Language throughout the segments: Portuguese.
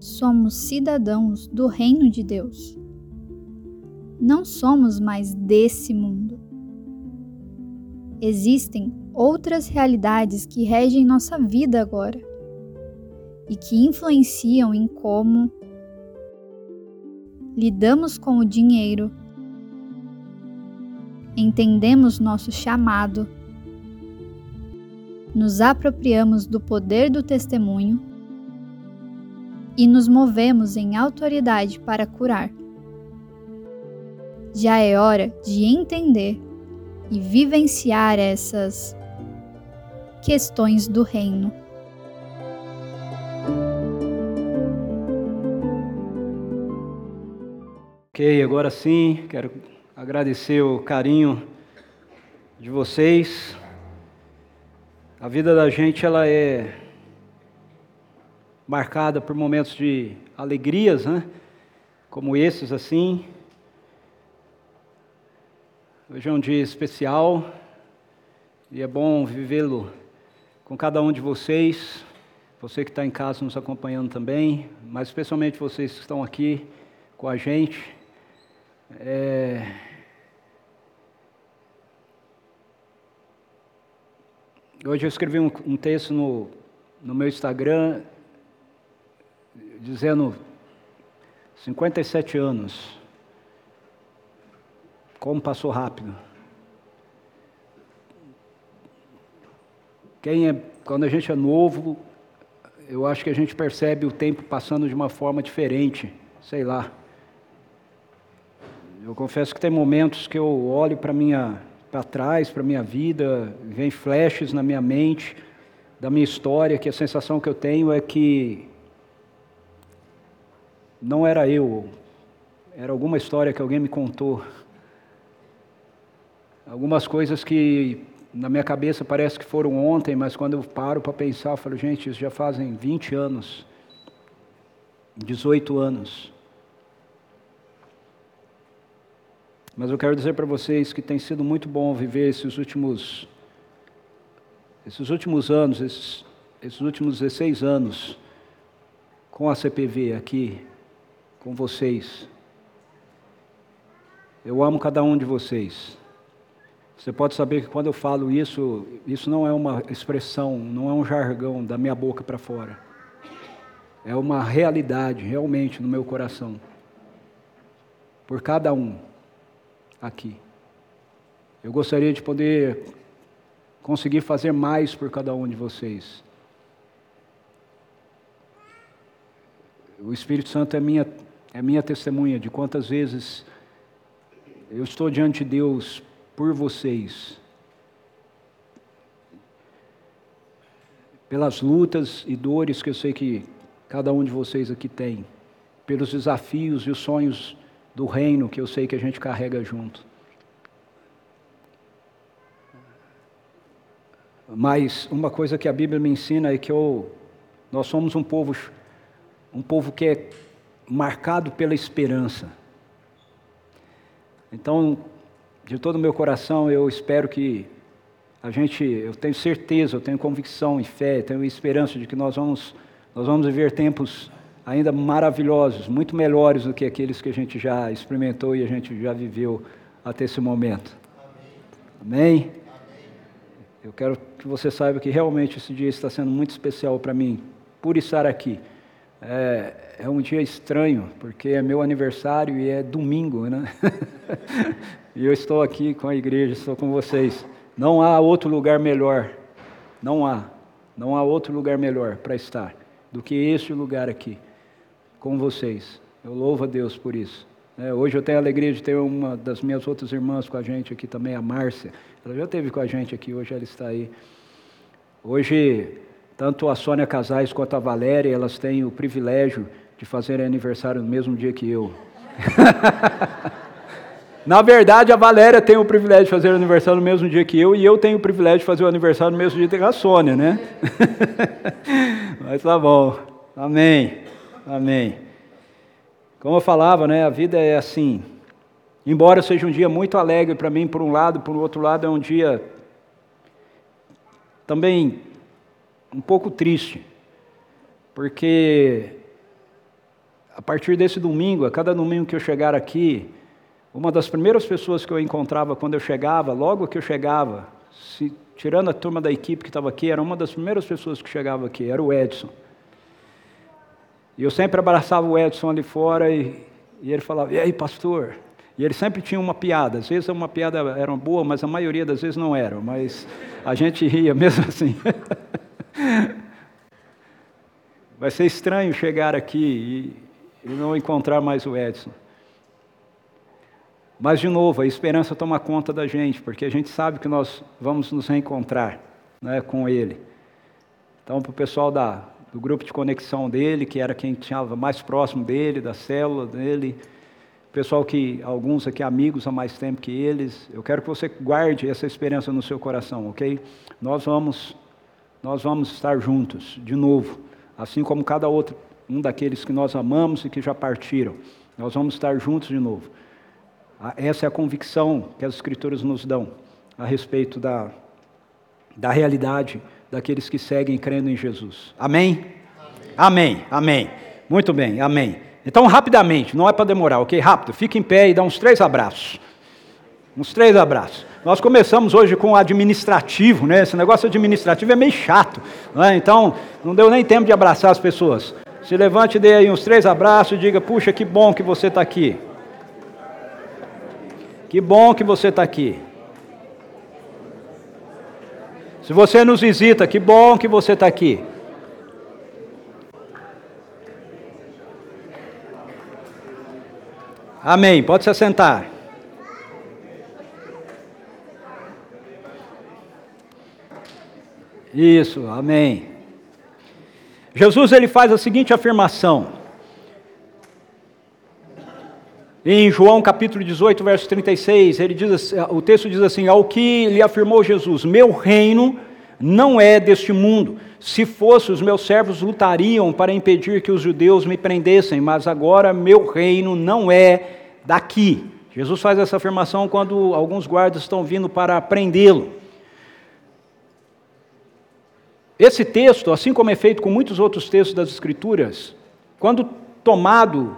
Somos cidadãos do reino de Deus. Não somos mais desse mundo. Existem outras realidades que regem nossa vida agora e que influenciam em como lidamos com o dinheiro, entendemos nosso chamado, nos apropriamos do poder do testemunho e nos movemos em autoridade para curar. Já é hora de entender e vivenciar essas questões do reino. Ok, agora sim, quero agradecer o carinho de vocês. A vida da gente ela é marcada por momentos de alegrias, né? Como esses assim. Hoje é um dia especial e é bom vivê-lo com cada um de vocês. Você que está em casa nos acompanhando também, mas especialmente vocês que estão aqui com a gente. É... Hoje eu escrevi um, um texto no, no meu Instagram dizendo 57 anos. Como passou rápido. Quem é, quando a gente é novo, eu acho que a gente percebe o tempo passando de uma forma diferente, sei lá. Eu confesso que tem momentos que eu olho para minha para trás, para minha vida, vem flashes na minha mente da minha história, que a sensação que eu tenho é que não era eu, era alguma história que alguém me contou. Algumas coisas que na minha cabeça parece que foram ontem, mas quando eu paro para pensar, eu falo, gente, isso já fazem 20 anos, 18 anos. Mas eu quero dizer para vocês que tem sido muito bom viver esses últimos, esses últimos anos, esses, esses últimos 16 anos com a CPV aqui, com vocês. Eu amo cada um de vocês. Você pode saber que quando eu falo isso, isso não é uma expressão, não é um jargão da minha boca para fora. É uma realidade, realmente, no meu coração. Por cada um aqui. Eu gostaria de poder conseguir fazer mais por cada um de vocês. O Espírito Santo é minha, é minha testemunha de quantas vezes eu estou diante de Deus por vocês. Pelas lutas e dores que eu sei que cada um de vocês aqui tem, pelos desafios e os sonhos do reino que eu sei que a gente carrega junto. Mas uma coisa que a Bíblia me ensina é que eu, nós somos um povo, um povo que é marcado pela esperança. Então, de todo o meu coração, eu espero que a gente, eu tenho certeza, eu tenho convicção e fé, tenho esperança de que nós vamos, nós vamos viver tempos ainda maravilhosos, muito melhores do que aqueles que a gente já experimentou e a gente já viveu até esse momento. Amém? Amém? Eu quero que você saiba que realmente esse dia está sendo muito especial para mim, por estar aqui. É, é, um dia estranho, porque é meu aniversário e é domingo, né? e eu estou aqui com a igreja, estou com vocês. Não há outro lugar melhor, não há, não há outro lugar melhor para estar do que este lugar aqui com vocês. Eu louvo a Deus por isso. É, hoje eu tenho a alegria de ter uma das minhas outras irmãs com a gente aqui também, a Márcia. Ela já esteve com a gente aqui, hoje ela está aí. Hoje, tanto a Sônia Casais quanto a Valéria, elas têm o privilégio de fazer aniversário no mesmo dia que eu. Na verdade, a Valéria tem o privilégio de fazer aniversário no mesmo dia que eu, e eu tenho o privilégio de fazer o aniversário no mesmo dia que a Sônia, né? Mas tá bom. Amém. Amém. Como eu falava, né, a vida é assim. Embora seja um dia muito alegre para mim, por um lado, por outro lado, é um dia também um pouco triste, porque a partir desse domingo, a cada domingo que eu chegar aqui, uma das primeiras pessoas que eu encontrava quando eu chegava, logo que eu chegava, se, tirando a turma da equipe que estava aqui, era uma das primeiras pessoas que chegava aqui, era o Edson. E eu sempre abraçava o Edson ali fora e, e ele falava: E aí, pastor? E ele sempre tinha uma piada. Às vezes uma piada era boa, mas a maioria das vezes não era. Mas a gente ria mesmo assim. Vai ser estranho chegar aqui e, não encontrar mais o Edson. Mas, de novo, a esperança toma conta da gente, porque a gente sabe que nós vamos nos reencontrar né, com ele. Então, para o pessoal da, do grupo de conexão dele, que era quem estava mais próximo dele, da célula dele, pessoal que, alguns aqui amigos há mais tempo que eles, eu quero que você guarde essa esperança no seu coração, ok? Nós vamos, nós vamos estar juntos, de novo, assim como cada outro, um daqueles que nós amamos e que já partiram, nós vamos estar juntos de novo. Essa é a convicção que as Escrituras nos dão a respeito da, da realidade daqueles que seguem crendo em Jesus. Amém? Amém, amém. amém. Muito bem, amém. Então, rapidamente, não é para demorar, ok? Rápido, fica em pé e dá uns três abraços. Uns três abraços. Nós começamos hoje com o administrativo, né? Esse negócio administrativo é meio chato, né? Então, não deu nem tempo de abraçar as pessoas. Se levante e dê aí uns três abraços e diga: Puxa, que bom que você está aqui. Que bom que você está aqui. Se você nos visita, que bom que você está aqui. Amém. Pode se assentar. Isso, amém. Jesus ele faz a seguinte afirmação. Em João capítulo 18, verso 36, ele diz, assim, o texto diz assim: Ao que lhe afirmou Jesus: Meu reino não é deste mundo. Se fosse, os meus servos lutariam para impedir que os judeus me prendessem, mas agora meu reino não é daqui. Jesus faz essa afirmação quando alguns guardas estão vindo para prendê-lo. Esse texto, assim como é feito com muitos outros textos das Escrituras, quando tomado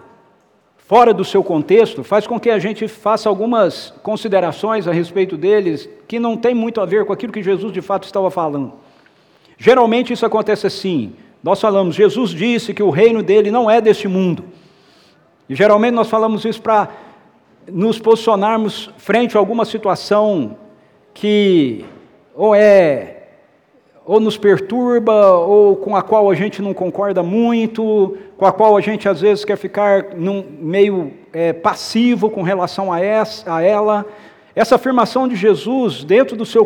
fora do seu contexto, faz com que a gente faça algumas considerações a respeito deles que não tem muito a ver com aquilo que Jesus de fato estava falando. Geralmente isso acontece assim. Nós falamos, Jesus disse que o reino dele não é deste mundo. E geralmente nós falamos isso para nos posicionarmos frente a alguma situação que ou é ou nos perturba, ou com a qual a gente não concorda muito, com a qual a gente às vezes quer ficar num meio é, passivo com relação a, essa, a ela. Essa afirmação de Jesus, dentro do seu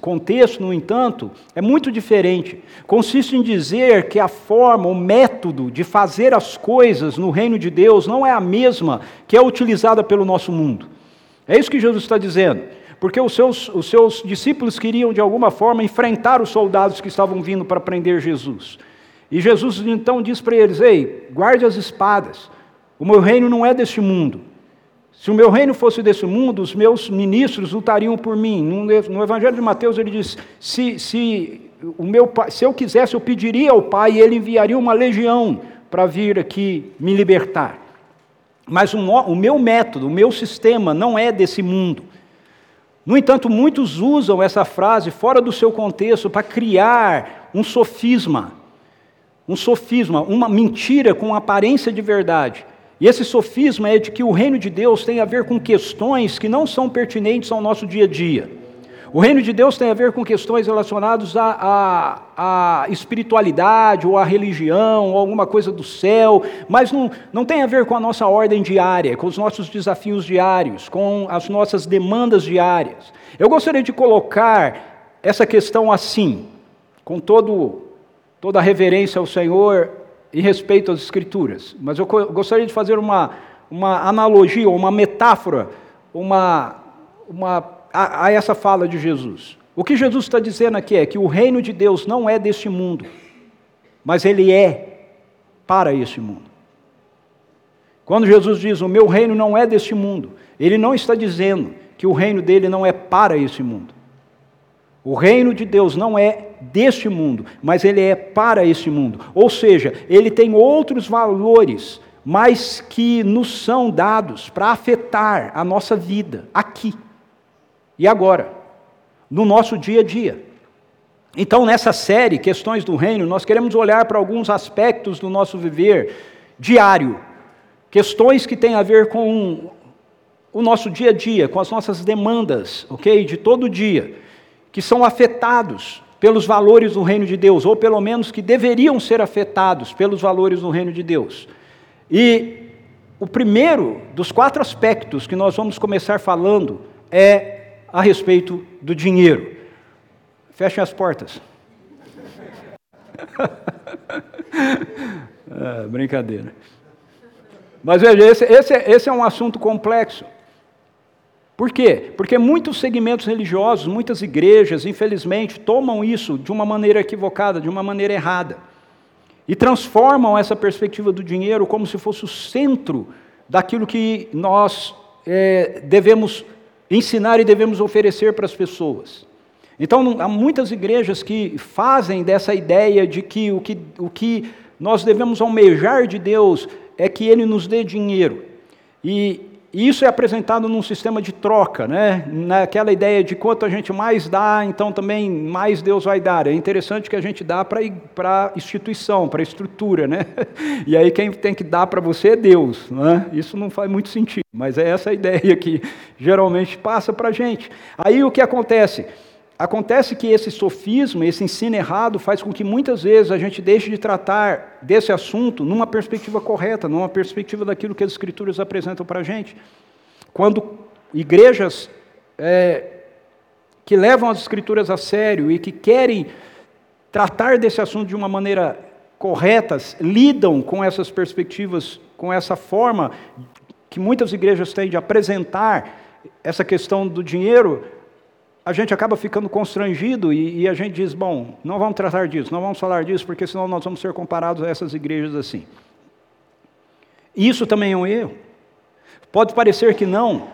contexto, no entanto, é muito diferente. Consiste em dizer que a forma, o método de fazer as coisas no reino de Deus não é a mesma que é utilizada pelo nosso mundo. É isso que Jesus está dizendo porque os seus, os seus discípulos queriam de alguma forma enfrentar os soldados que estavam vindo para prender Jesus. E Jesus então diz para eles: Ei, guarde as espadas, o meu reino não é deste mundo. Se o meu reino fosse desse mundo, os meus ministros lutariam por mim. No Evangelho de Mateus ele diz: se, se, o meu se eu quisesse, eu pediria ao Pai e ele enviaria uma legião para vir aqui me libertar. Mas o, o meu método, o meu sistema não é desse mundo. No entanto, muitos usam essa frase fora do seu contexto para criar um sofisma, um sofisma, uma mentira com aparência de verdade. E esse sofisma é de que o reino de Deus tem a ver com questões que não são pertinentes ao nosso dia a dia. O reino de Deus tem a ver com questões relacionadas à, à, à, espiritualidade, ou à religião, ou alguma coisa do céu, mas não, não tem a ver com a nossa ordem diária, com os nossos desafios diários, com as nossas demandas diárias. Eu gostaria de colocar essa questão assim, com todo, toda a reverência ao Senhor e respeito às Escrituras, mas eu gostaria de fazer uma, uma analogia, uma metáfora, uma, uma a, a essa fala de Jesus. O que Jesus está dizendo aqui é que o reino de Deus não é deste mundo, mas ele é para este mundo. Quando Jesus diz o meu reino não é deste mundo, ele não está dizendo que o reino dele não é para esse mundo. O reino de Deus não é deste mundo, mas ele é para este mundo. Ou seja, ele tem outros valores, mas que nos são dados para afetar a nossa vida aqui e agora, no nosso dia a dia. Então, nessa série, Questões do Reino, nós queremos olhar para alguns aspectos do nosso viver diário, questões que têm a ver com o nosso dia a dia, com as nossas demandas, ok? De todo dia que são afetados pelos valores do reino de Deus, ou pelo menos que deveriam ser afetados pelos valores do reino de Deus. E o primeiro dos quatro aspectos que nós vamos começar falando é a respeito do dinheiro. Fechem as portas. ah, brincadeira. Mas veja, esse, esse, esse é um assunto complexo. Por quê? Porque muitos segmentos religiosos, muitas igrejas, infelizmente, tomam isso de uma maneira equivocada, de uma maneira errada. E transformam essa perspectiva do dinheiro como se fosse o centro daquilo que nós é, devemos ensinar e devemos oferecer para as pessoas. Então, há muitas igrejas que fazem dessa ideia de que o que, o que nós devemos almejar de Deus é que Ele nos dê dinheiro. E e isso é apresentado num sistema de troca, né? naquela ideia de quanto a gente mais dá, então também mais Deus vai dar. É interessante que a gente dá para a instituição, para a estrutura. Né? E aí quem tem que dar para você é Deus. Né? Isso não faz muito sentido, mas é essa ideia que geralmente passa para a gente. Aí o que acontece? Acontece que esse sofisma, esse ensino errado, faz com que muitas vezes a gente deixe de tratar desse assunto numa perspectiva correta, numa perspectiva daquilo que as Escrituras apresentam para a gente. Quando igrejas é, que levam as Escrituras a sério e que querem tratar desse assunto de uma maneira correta, lidam com essas perspectivas, com essa forma que muitas igrejas têm de apresentar essa questão do dinheiro a gente acaba ficando constrangido e, e, a gente diz: bom, não vamos tratar disso, não vamos falar disso, porque senão nós vamos ser comparados a essas igrejas assim. Isso também é um erro. Pode parecer que não,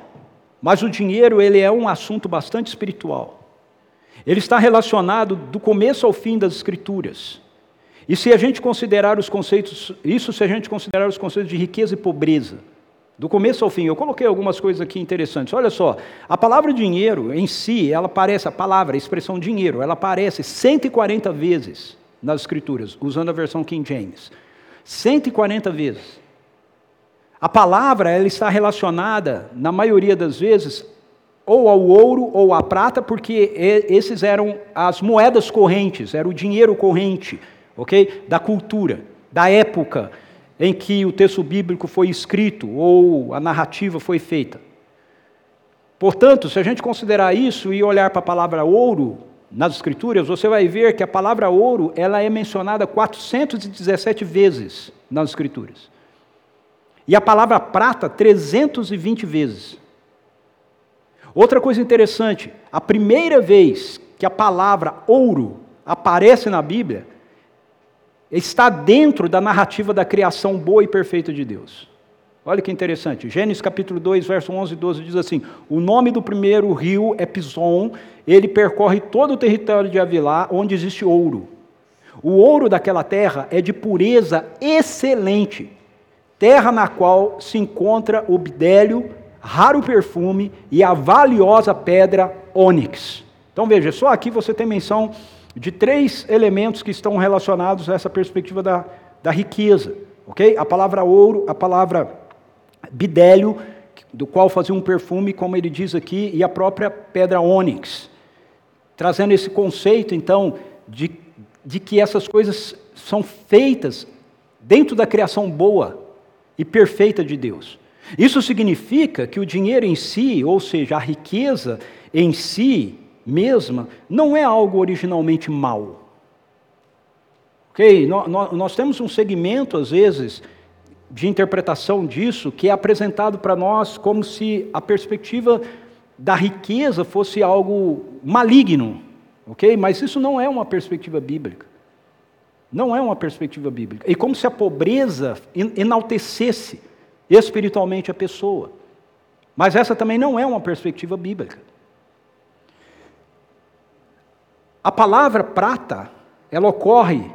mas o dinheiro ele é um assunto bastante espiritual. Ele está relacionado do começo ao fim das Escrituras. E se a gente considerar os conceitos, isso se a gente considerar os conceitos de riqueza e pobreza, do começo ao fim. Eu coloquei algumas coisas aqui interessantes. Olha só, a palavra dinheiro em si, ela aparece, a palavra, a expressão dinheiro, ela aparece 140 vezes nas Escrituras, usando a versão King James. 140 vezes. A palavra, ela está relacionada, na maioria das vezes, ou ao ouro ou à prata, porque esses eram as moedas correntes, era o dinheiro corrente, ok? Da cultura, da época em que o texto bíblico foi escrito ou a narrativa foi feita. Portanto, se a gente considerar isso e olhar para a palavra ouro nas escrituras, você vai ver que a palavra ouro, ela é mencionada 417 vezes nas escrituras. E a palavra prata 320 vezes. Outra coisa interessante, a primeira vez que a palavra ouro aparece na Bíblia está dentro da narrativa da criação boa e perfeita de Deus. Olha que interessante. Gênesis capítulo 2, verso 11 e 12 diz assim: O nome do primeiro rio é Pison, ele percorre todo o território de Avilá, onde existe ouro. O ouro daquela terra é de pureza excelente, terra na qual se encontra o bidélio, raro perfume e a valiosa pedra ônix. Então veja, só aqui você tem menção de três elementos que estão relacionados a essa perspectiva da, da riqueza. ok? A palavra ouro, a palavra bidélio, do qual fazia um perfume, como ele diz aqui, e a própria pedra ônix. Trazendo esse conceito, então, de, de que essas coisas são feitas dentro da criação boa e perfeita de Deus. Isso significa que o dinheiro em si, ou seja, a riqueza em si, mesma não é algo originalmente mal. Ok? Nós, temos um segmento, às vezes, de interpretação disso que é apresentado para nós como se a perspectiva da riqueza fosse algo maligno, ok? Mas isso não é uma perspectiva bíblica. Não é uma perspectiva bíblica. E como se a pobreza enaltecesse espiritualmente a pessoa. Mas essa também não é uma perspectiva bíblica. A palavra prata, ela ocorre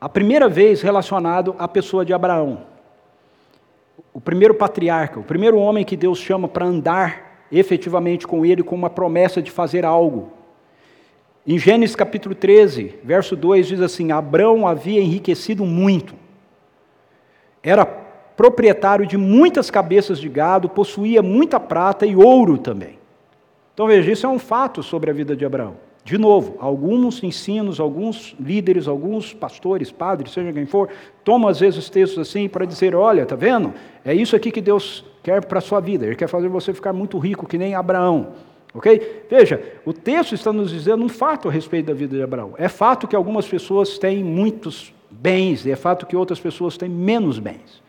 a primeira vez relacionado à pessoa de Abraão. O primeiro patriarca, o primeiro homem que Deus chama para andar efetivamente com ele com uma promessa de fazer algo. Em Gênesis capítulo 13, verso 2 diz assim: Abraão havia enriquecido muito. Era proprietário de muitas cabeças de gado, possuía muita prata e ouro também. Então veja, isso é um fato sobre a vida de Abraão. De novo, alguns ensinos, alguns líderes, alguns pastores, padres, seja quem for, tomam às vezes textos assim para dizer: olha, tá vendo? É isso aqui que Deus quer para a sua vida. Ele quer fazer você ficar muito rico, que nem Abraão. Ok? Veja, o texto está nos dizendo um fato a respeito da vida de Abraão. É fato que algumas pessoas têm muitos bens, e é fato que outras pessoas têm menos bens.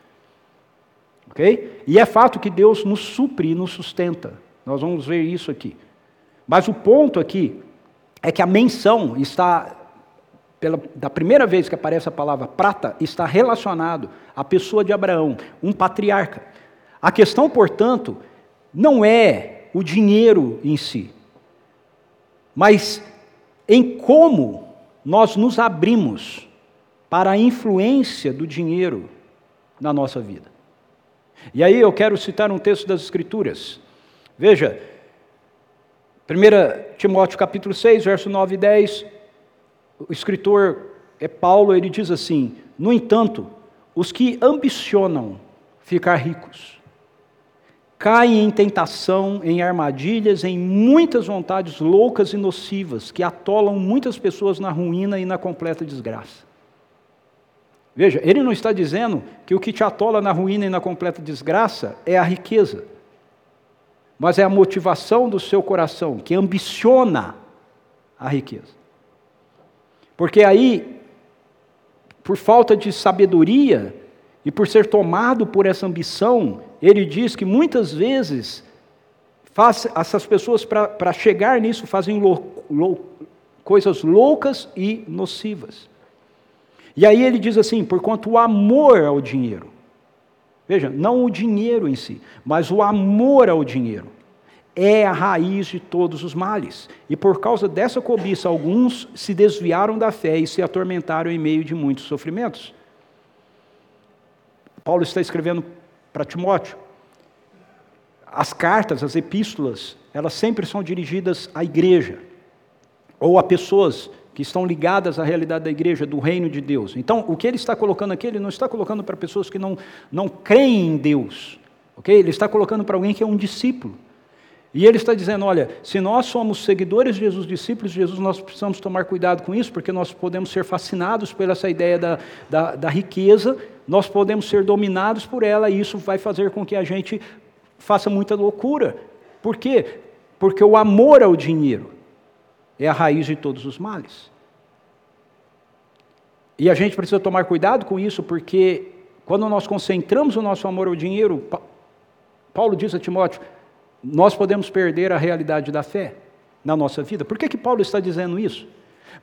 Ok? E é fato que Deus nos supre e nos sustenta. Nós vamos ver isso aqui. Mas o ponto aqui é que a menção está, pela, da primeira vez que aparece a palavra prata, está relacionado à pessoa de Abraão, um patriarca. A questão, portanto, não é o dinheiro em si, mas em como nós nos abrimos para a influência do dinheiro na nossa vida. E aí eu quero citar um texto das Escrituras. Veja, 1 Timóteo capítulo 6, verso 9 e 10, o escritor é Paulo, ele diz assim: No entanto, os que ambicionam ficar ricos, caem em tentação, em armadilhas, em muitas vontades loucas e nocivas, que atolam muitas pessoas na ruína e na completa desgraça. Veja, ele não está dizendo que o que te atola na ruína e na completa desgraça é a riqueza mas é a motivação do seu coração que ambiciona a riqueza. Porque aí, por falta de sabedoria e por ser tomado por essa ambição, ele diz que muitas vezes faz, essas pessoas, para chegar nisso, fazem lou, lou, coisas loucas e nocivas. E aí ele diz assim: porquanto o amor ao dinheiro Veja, não o dinheiro em si, mas o amor ao dinheiro é a raiz de todos os males. E por causa dessa cobiça, alguns se desviaram da fé e se atormentaram em meio de muitos sofrimentos. Paulo está escrevendo para Timóteo. As cartas, as epístolas, elas sempre são dirigidas à igreja ou a pessoas que estão ligadas à realidade da igreja, do reino de Deus. Então, o que ele está colocando aqui, ele não está colocando para pessoas que não, não creem em Deus, ok? Ele está colocando para alguém que é um discípulo. E ele está dizendo: olha, se nós somos seguidores de Jesus, discípulos de Jesus, nós precisamos tomar cuidado com isso, porque nós podemos ser fascinados por essa ideia da, da, da riqueza, nós podemos ser dominados por ela, e isso vai fazer com que a gente faça muita loucura. Por quê? Porque o amor ao dinheiro é a raiz de todos os males. E a gente precisa tomar cuidado com isso, porque quando nós concentramos o nosso amor ao dinheiro, Paulo diz a Timóteo, nós podemos perder a realidade da fé na nossa vida. Por que, que Paulo está dizendo isso?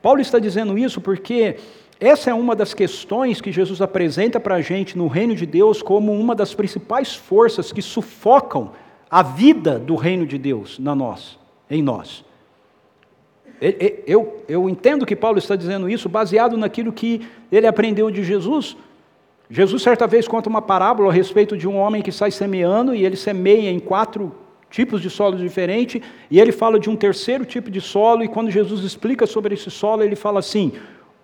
Paulo está dizendo isso porque essa é uma das questões que Jesus apresenta para a gente no reino de Deus como uma das principais forças que sufocam a vida do reino de Deus na nós, em nós. Eu, eu entendo que Paulo está dizendo isso baseado naquilo que ele aprendeu de Jesus. Jesus, certa vez, conta uma parábola a respeito de um homem que sai semeando e ele semeia em quatro tipos de solo diferentes, e ele fala de um terceiro tipo de solo, e quando Jesus explica sobre esse solo, ele fala assim: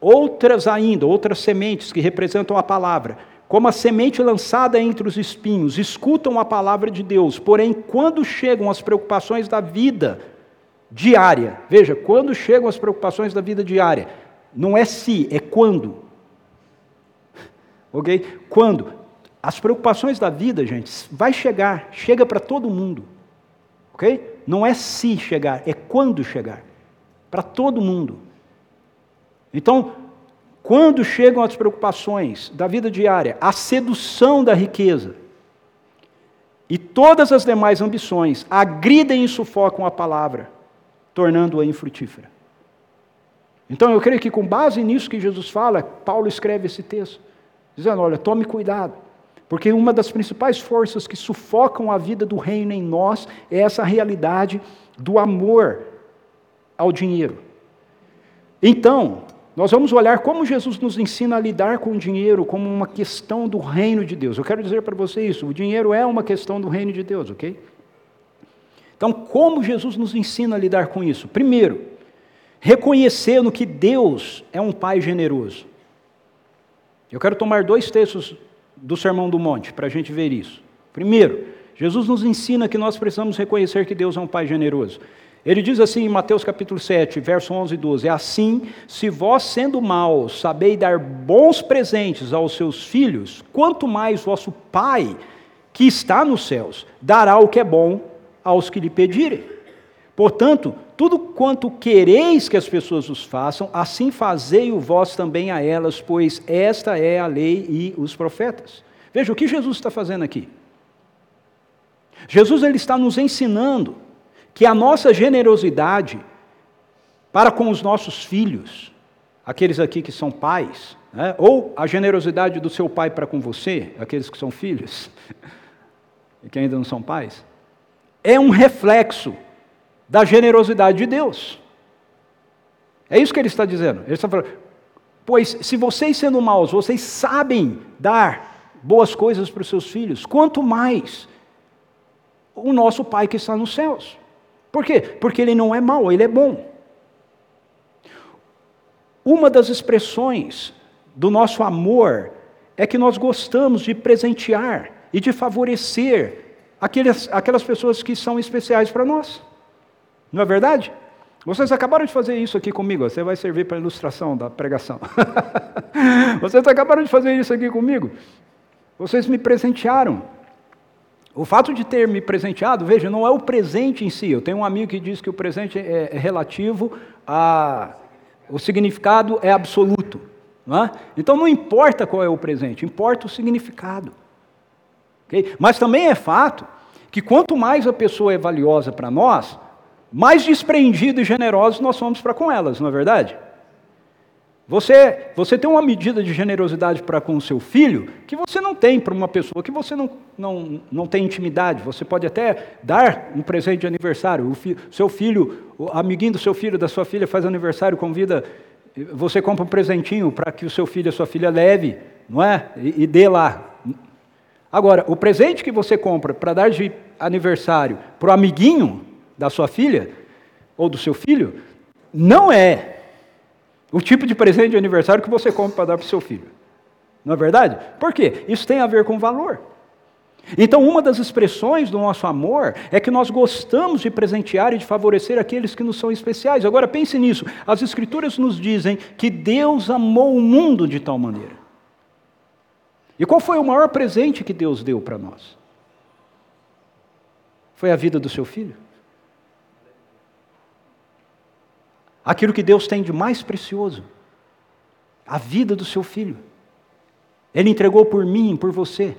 outras ainda, outras sementes que representam a palavra, como a semente lançada entre os espinhos, escutam a palavra de Deus, porém, quando chegam as preocupações da vida diária, veja, quando chegam as preocupações da vida diária, não é se, é quando. Ok? Quando? As preocupações da vida, gente, vai chegar, chega para todo mundo. Ok? Não é se chegar, é quando chegar. Para todo mundo. Então, quando chegam as preocupações da vida diária, a sedução da riqueza e todas as demais ambições agridem e sufocam a palavra, tornando-a infrutífera. Então, eu creio que com base nisso que Jesus fala, Paulo escreve esse texto, dizendo: olha, tome cuidado porque uma das principais forças que sufocam a vida do reino em nós é essa realidade do amor ao dinheiro. Então, nós vamos olhar como Jesus nos ensina a lidar com o dinheiro como uma questão do reino de Deus. Eu quero dizer para você isso: o dinheiro é uma questão do reino de Deus, ok? Então, como Jesus nos ensina a lidar com isso? Primeiro, reconhecendo que Deus é um Pai generoso. Eu quero tomar dois textos do Sermão do Monte para a gente ver isso. Primeiro, Jesus nos ensina que nós precisamos reconhecer que Deus é um Pai generoso. Ele diz assim em Mateus capítulo 7, verso 11 e 12: Assim, se vós, sendo maus, sabeis dar bons presentes aos seus filhos, quanto mais vosso Pai, que está nos céus, dará o que é bom aos que lhe pedirem. Portanto, tudo quanto quereis que as pessoas os façam, assim fazei-o vós também a elas, pois esta é a lei e os profetas. Veja o que Jesus está fazendo aqui. Jesus ele está nos ensinando que a nossa generosidade para com os nossos filhos, aqueles aqui que são pais, né? ou a generosidade do seu pai para com você, aqueles que são filhos e que ainda não são pais, é um reflexo da generosidade de Deus. É isso que ele está dizendo. Ele está falando, pois se vocês sendo maus, vocês sabem dar boas coisas para os seus filhos, quanto mais o nosso Pai que está nos céus. Por quê? Porque ele não é mau, ele é bom. Uma das expressões do nosso amor é que nós gostamos de presentear e de favorecer aquelas, aquelas pessoas que são especiais para nós. Não é verdade? Vocês acabaram de fazer isso aqui comigo, você vai servir para ilustração da pregação. Vocês acabaram de fazer isso aqui comigo. Vocês me presentearam. O fato de ter me presenteado, veja, não é o presente em si. Eu tenho um amigo que diz que o presente é, é relativo a. O significado é absoluto. Não é? Então não importa qual é o presente, importa o significado. Okay? Mas também é fato que quanto mais a pessoa é valiosa para nós, mais desprendidos e generosos nós somos para com elas, não é verdade? Você, você tem uma medida de generosidade para com o seu filho que você não tem para uma pessoa que você não, não, não tem intimidade. Você pode até dar um presente de aniversário. O fi, seu filho, o amiguinho do seu filho, da sua filha faz aniversário, convida, você compra um presentinho para que o seu filho, a sua filha leve, não é? E, e dê lá. Agora, o presente que você compra para dar de aniversário para o amiguinho da sua filha ou do seu filho, não é o tipo de presente de aniversário que você compra para dar para o seu filho. Não é verdade? Por quê? Isso tem a ver com valor. Então, uma das expressões do nosso amor é que nós gostamos de presentear e de favorecer aqueles que nos são especiais. Agora, pense nisso: as Escrituras nos dizem que Deus amou o mundo de tal maneira e qual foi o maior presente que Deus deu para nós? Foi a vida do seu filho. Aquilo que Deus tem de mais precioso, a vida do seu filho. Ele entregou por mim, por você.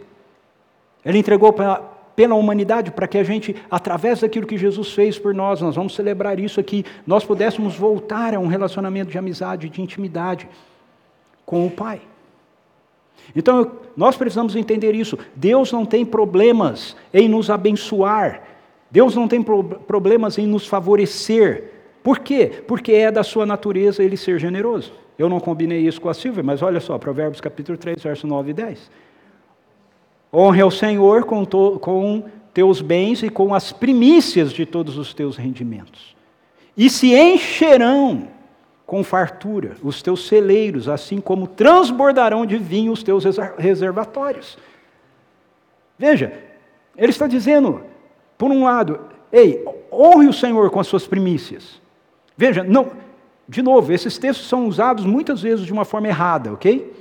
Ele entregou pra, pela humanidade para que a gente, através daquilo que Jesus fez por nós, nós vamos celebrar isso aqui, nós pudéssemos voltar a um relacionamento de amizade, de intimidade com o Pai. Então, nós precisamos entender isso. Deus não tem problemas em nos abençoar. Deus não tem pro problemas em nos favorecer. Por quê? Porque é da sua natureza ele ser generoso. Eu não combinei isso com a Silvia, mas olha só, Provérbios capítulo 3, verso 9 e 10. Honre ao Senhor com, com teus bens e com as primícias de todos os teus rendimentos. E se encherão com fartura os teus celeiros, assim como transbordarão de vinho os teus reservatórios. Veja, ele está dizendo, por um lado, ei, honre o Senhor com as suas primícias. Veja, não, de novo, esses textos são usados muitas vezes de uma forma errada, ok?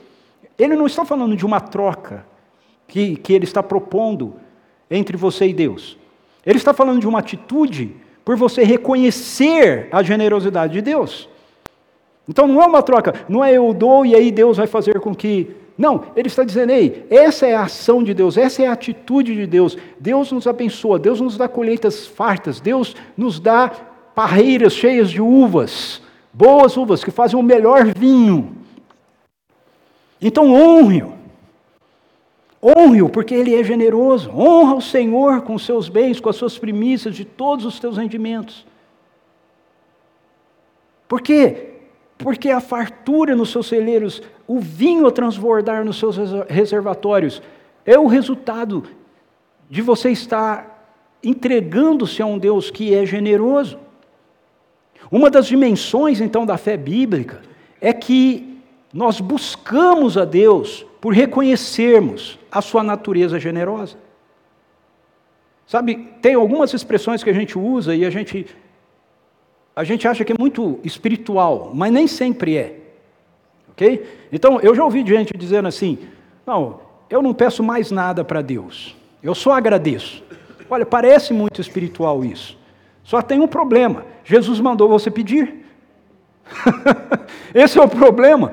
Ele não está falando de uma troca que, que ele está propondo entre você e Deus. Ele está falando de uma atitude por você reconhecer a generosidade de Deus. Então não é uma troca, não é eu dou e aí Deus vai fazer com que. Não, ele está dizendo, ei, essa é a ação de Deus, essa é a atitude de Deus. Deus nos abençoa, Deus nos dá colheitas fartas, Deus nos dá parreiras cheias de uvas, boas uvas que fazem o melhor vinho. Então honre-o. Honre-o porque ele é generoso. Honra o Senhor com os seus bens, com as suas primícias de todos os teus rendimentos. Por quê? Porque a fartura nos seus celeiros, o vinho a transbordar nos seus reservatórios, é o resultado de você estar entregando-se a um Deus que é generoso. Uma das dimensões, então, da fé bíblica é que nós buscamos a Deus por reconhecermos a sua natureza generosa. Sabe, tem algumas expressões que a gente usa e a gente a gente acha que é muito espiritual, mas nem sempre é. Ok? Então, eu já ouvi gente dizendo assim: não, eu não peço mais nada para Deus, eu só agradeço. Olha, parece muito espiritual isso. Só tem um problema: Jesus mandou você pedir. Esse é o problema.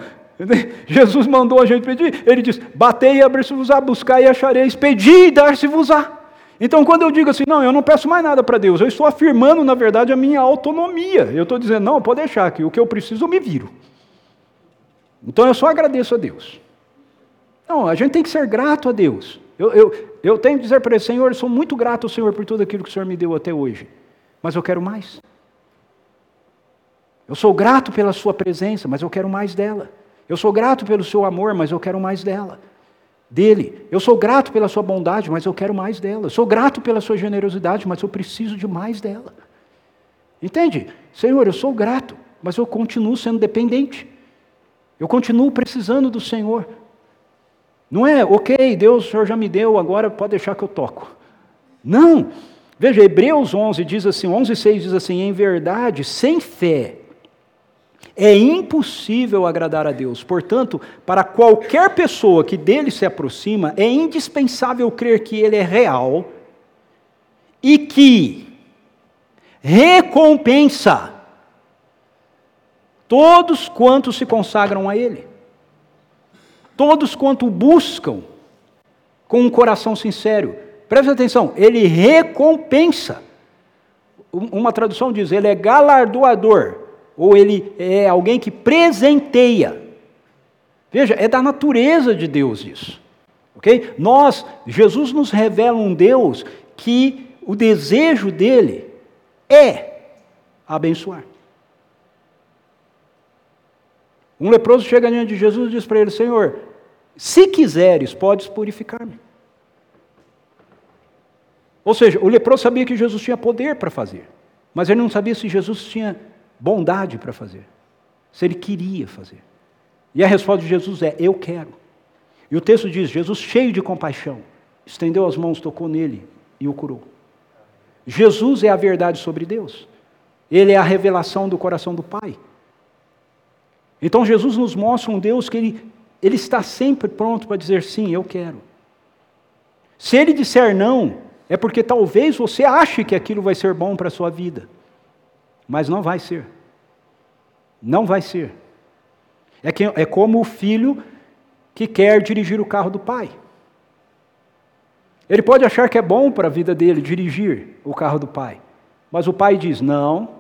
Jesus mandou a gente pedir. Ele diz: Batei e abrir-se-vos-á, buscar e achareis, pedi e dar-se-vos-á. Então, quando eu digo assim, não, eu não peço mais nada para Deus, eu estou afirmando, na verdade, a minha autonomia. Eu estou dizendo, não, pode deixar que o que eu preciso eu me viro. Então, eu só agradeço a Deus. Não, a gente tem que ser grato a Deus. Eu, eu, eu tenho que dizer para ele, Senhor, eu sou muito grato ao Senhor por tudo aquilo que o Senhor me deu até hoje, mas eu quero mais. Eu sou grato pela Sua presença, mas eu quero mais dela. Eu sou grato pelo Seu amor, mas eu quero mais dela dele. Eu sou grato pela sua bondade, mas eu quero mais dela. Eu sou grato pela sua generosidade, mas eu preciso de mais dela. Entende? Senhor, eu sou grato, mas eu continuo sendo dependente. Eu continuo precisando do Senhor. Não é, ok, Deus, o Senhor já me deu, agora pode deixar que eu toco. Não. Veja, Hebreus 11 diz assim, 11, 6 diz assim, em verdade, sem fé, é impossível agradar a Deus. Portanto, para qualquer pessoa que dele se aproxima, é indispensável crer que ele é real e que recompensa todos quantos se consagram a ele. Todos quanto buscam com um coração sincero. Preste atenção, ele recompensa. Uma tradução diz, ele é galardoador ou ele é alguém que presenteia. Veja, é da natureza de Deus isso. Ok? Nós, Jesus nos revela um Deus que o desejo dele é abençoar. Um leproso chega diante de Jesus e diz para ele: Senhor, se quiseres, podes purificar-me. Ou seja, o leproso sabia que Jesus tinha poder para fazer, mas ele não sabia se Jesus tinha bondade para fazer, se ele queria fazer. E a resposta de Jesus é: Eu quero. E o texto diz: Jesus, cheio de compaixão, estendeu as mãos, tocou nele e o curou. Jesus é a verdade sobre Deus, ele é a revelação do coração do Pai. Então Jesus nos mostra um Deus que ele, ele está sempre pronto para dizer sim, eu quero. Se ele disser não, é porque talvez você ache que aquilo vai ser bom para a sua vida. Mas não vai ser. Não vai ser. É, que, é como o filho que quer dirigir o carro do pai. Ele pode achar que é bom para a vida dele dirigir o carro do pai, mas o pai diz não.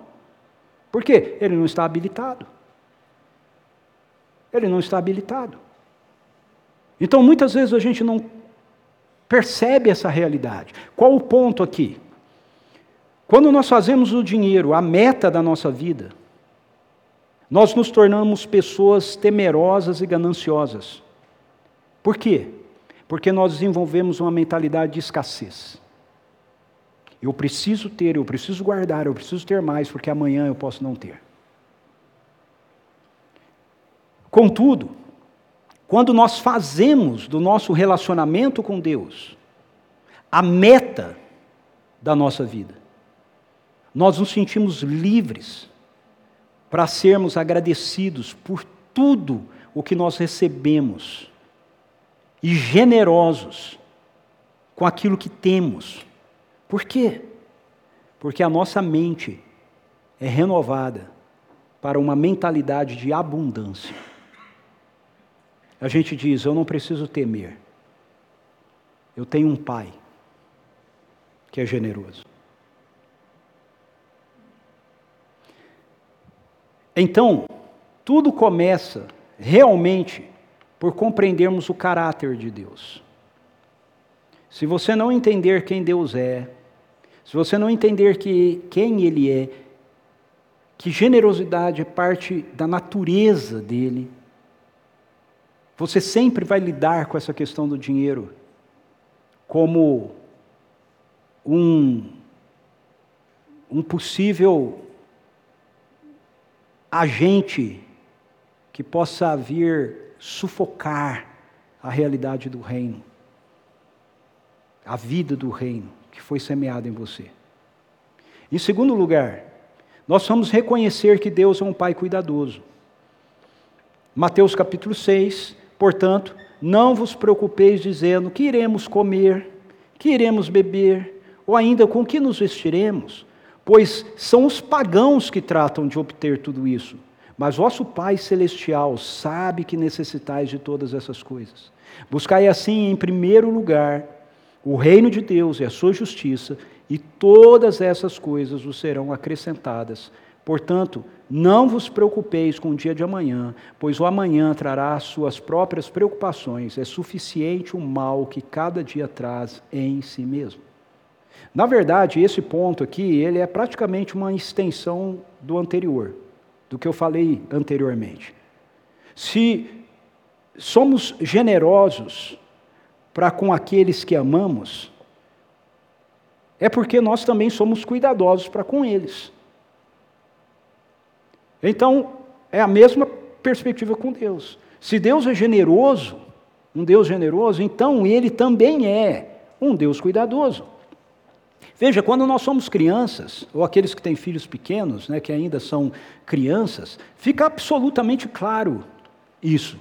Por quê? Ele não está habilitado. Ele não está habilitado. Então, muitas vezes a gente não percebe essa realidade. Qual o ponto aqui? Quando nós fazemos o dinheiro a meta da nossa vida, nós nos tornamos pessoas temerosas e gananciosas. Por quê? Porque nós desenvolvemos uma mentalidade de escassez. Eu preciso ter, eu preciso guardar, eu preciso ter mais, porque amanhã eu posso não ter. Contudo, quando nós fazemos do nosso relacionamento com Deus a meta da nossa vida, nós nos sentimos livres para sermos agradecidos por tudo o que nós recebemos e generosos com aquilo que temos. Por quê? Porque a nossa mente é renovada para uma mentalidade de abundância. A gente diz: Eu não preciso temer. Eu tenho um pai que é generoso. Então, tudo começa realmente por compreendermos o caráter de Deus. Se você não entender quem Deus é, se você não entender que, quem Ele é, que generosidade é parte da natureza dele. Você sempre vai lidar com essa questão do dinheiro como um, um possível agente que possa vir sufocar a realidade do reino, a vida do reino que foi semeada em você. Em segundo lugar, nós vamos reconhecer que Deus é um Pai cuidadoso. Mateus capítulo 6, portanto, não vos preocupeis dizendo que iremos comer, que iremos beber, ou ainda com que nos vestiremos, pois são os pagãos que tratam de obter tudo isso. Mas vosso Pai celestial sabe que necessitais de todas essas coisas. Buscai assim, em primeiro lugar, o reino de Deus e a sua justiça, e todas essas coisas vos serão acrescentadas. Portanto, não vos preocupeis com o dia de amanhã, pois o amanhã trará as suas próprias preocupações. É suficiente o mal que cada dia traz em si mesmo. Na verdade, esse ponto aqui, ele é praticamente uma extensão do anterior, do que eu falei anteriormente. Se somos generosos para com aqueles que amamos, é porque nós também somos cuidadosos para com eles. Então, é a mesma perspectiva com Deus. Se Deus é generoso, um Deus generoso, então Ele também é um Deus cuidadoso. Veja, quando nós somos crianças, ou aqueles que têm filhos pequenos, né, que ainda são crianças, fica absolutamente claro isso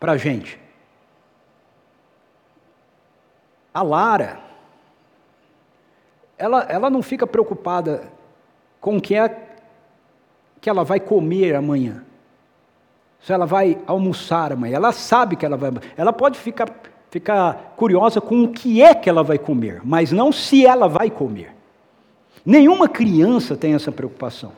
para a gente. A Lara, ela, ela não fica preocupada com o que é que ela vai comer amanhã. Se ela vai almoçar amanhã. Ela sabe que ela vai. Ela pode ficar, ficar curiosa com o que é que ela vai comer, mas não se ela vai comer. Nenhuma criança tem essa preocupação.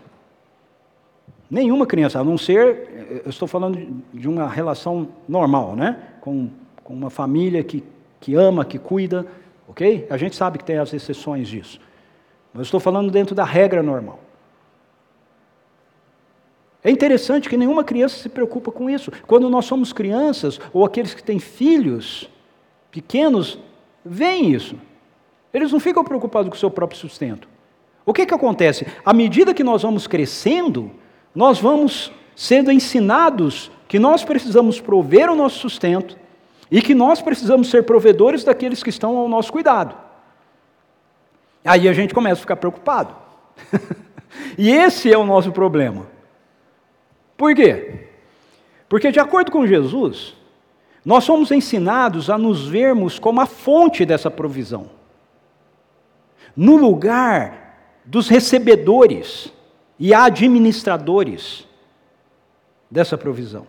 Nenhuma criança, a não ser, eu estou falando de uma relação normal, né? Com, com uma família que, que ama, que cuida, ok? A gente sabe que tem as exceções disso. Mas estou falando dentro da regra normal. É interessante que nenhuma criança se preocupa com isso. Quando nós somos crianças, ou aqueles que têm filhos pequenos, veem isso. Eles não ficam preocupados com o seu próprio sustento. O que, que acontece? À medida que nós vamos crescendo, nós vamos sendo ensinados que nós precisamos prover o nosso sustento e que nós precisamos ser provedores daqueles que estão ao nosso cuidado. Aí a gente começa a ficar preocupado. e esse é o nosso problema. Por quê? Porque, de acordo com Jesus, nós somos ensinados a nos vermos como a fonte dessa provisão, no lugar dos recebedores e administradores dessa provisão.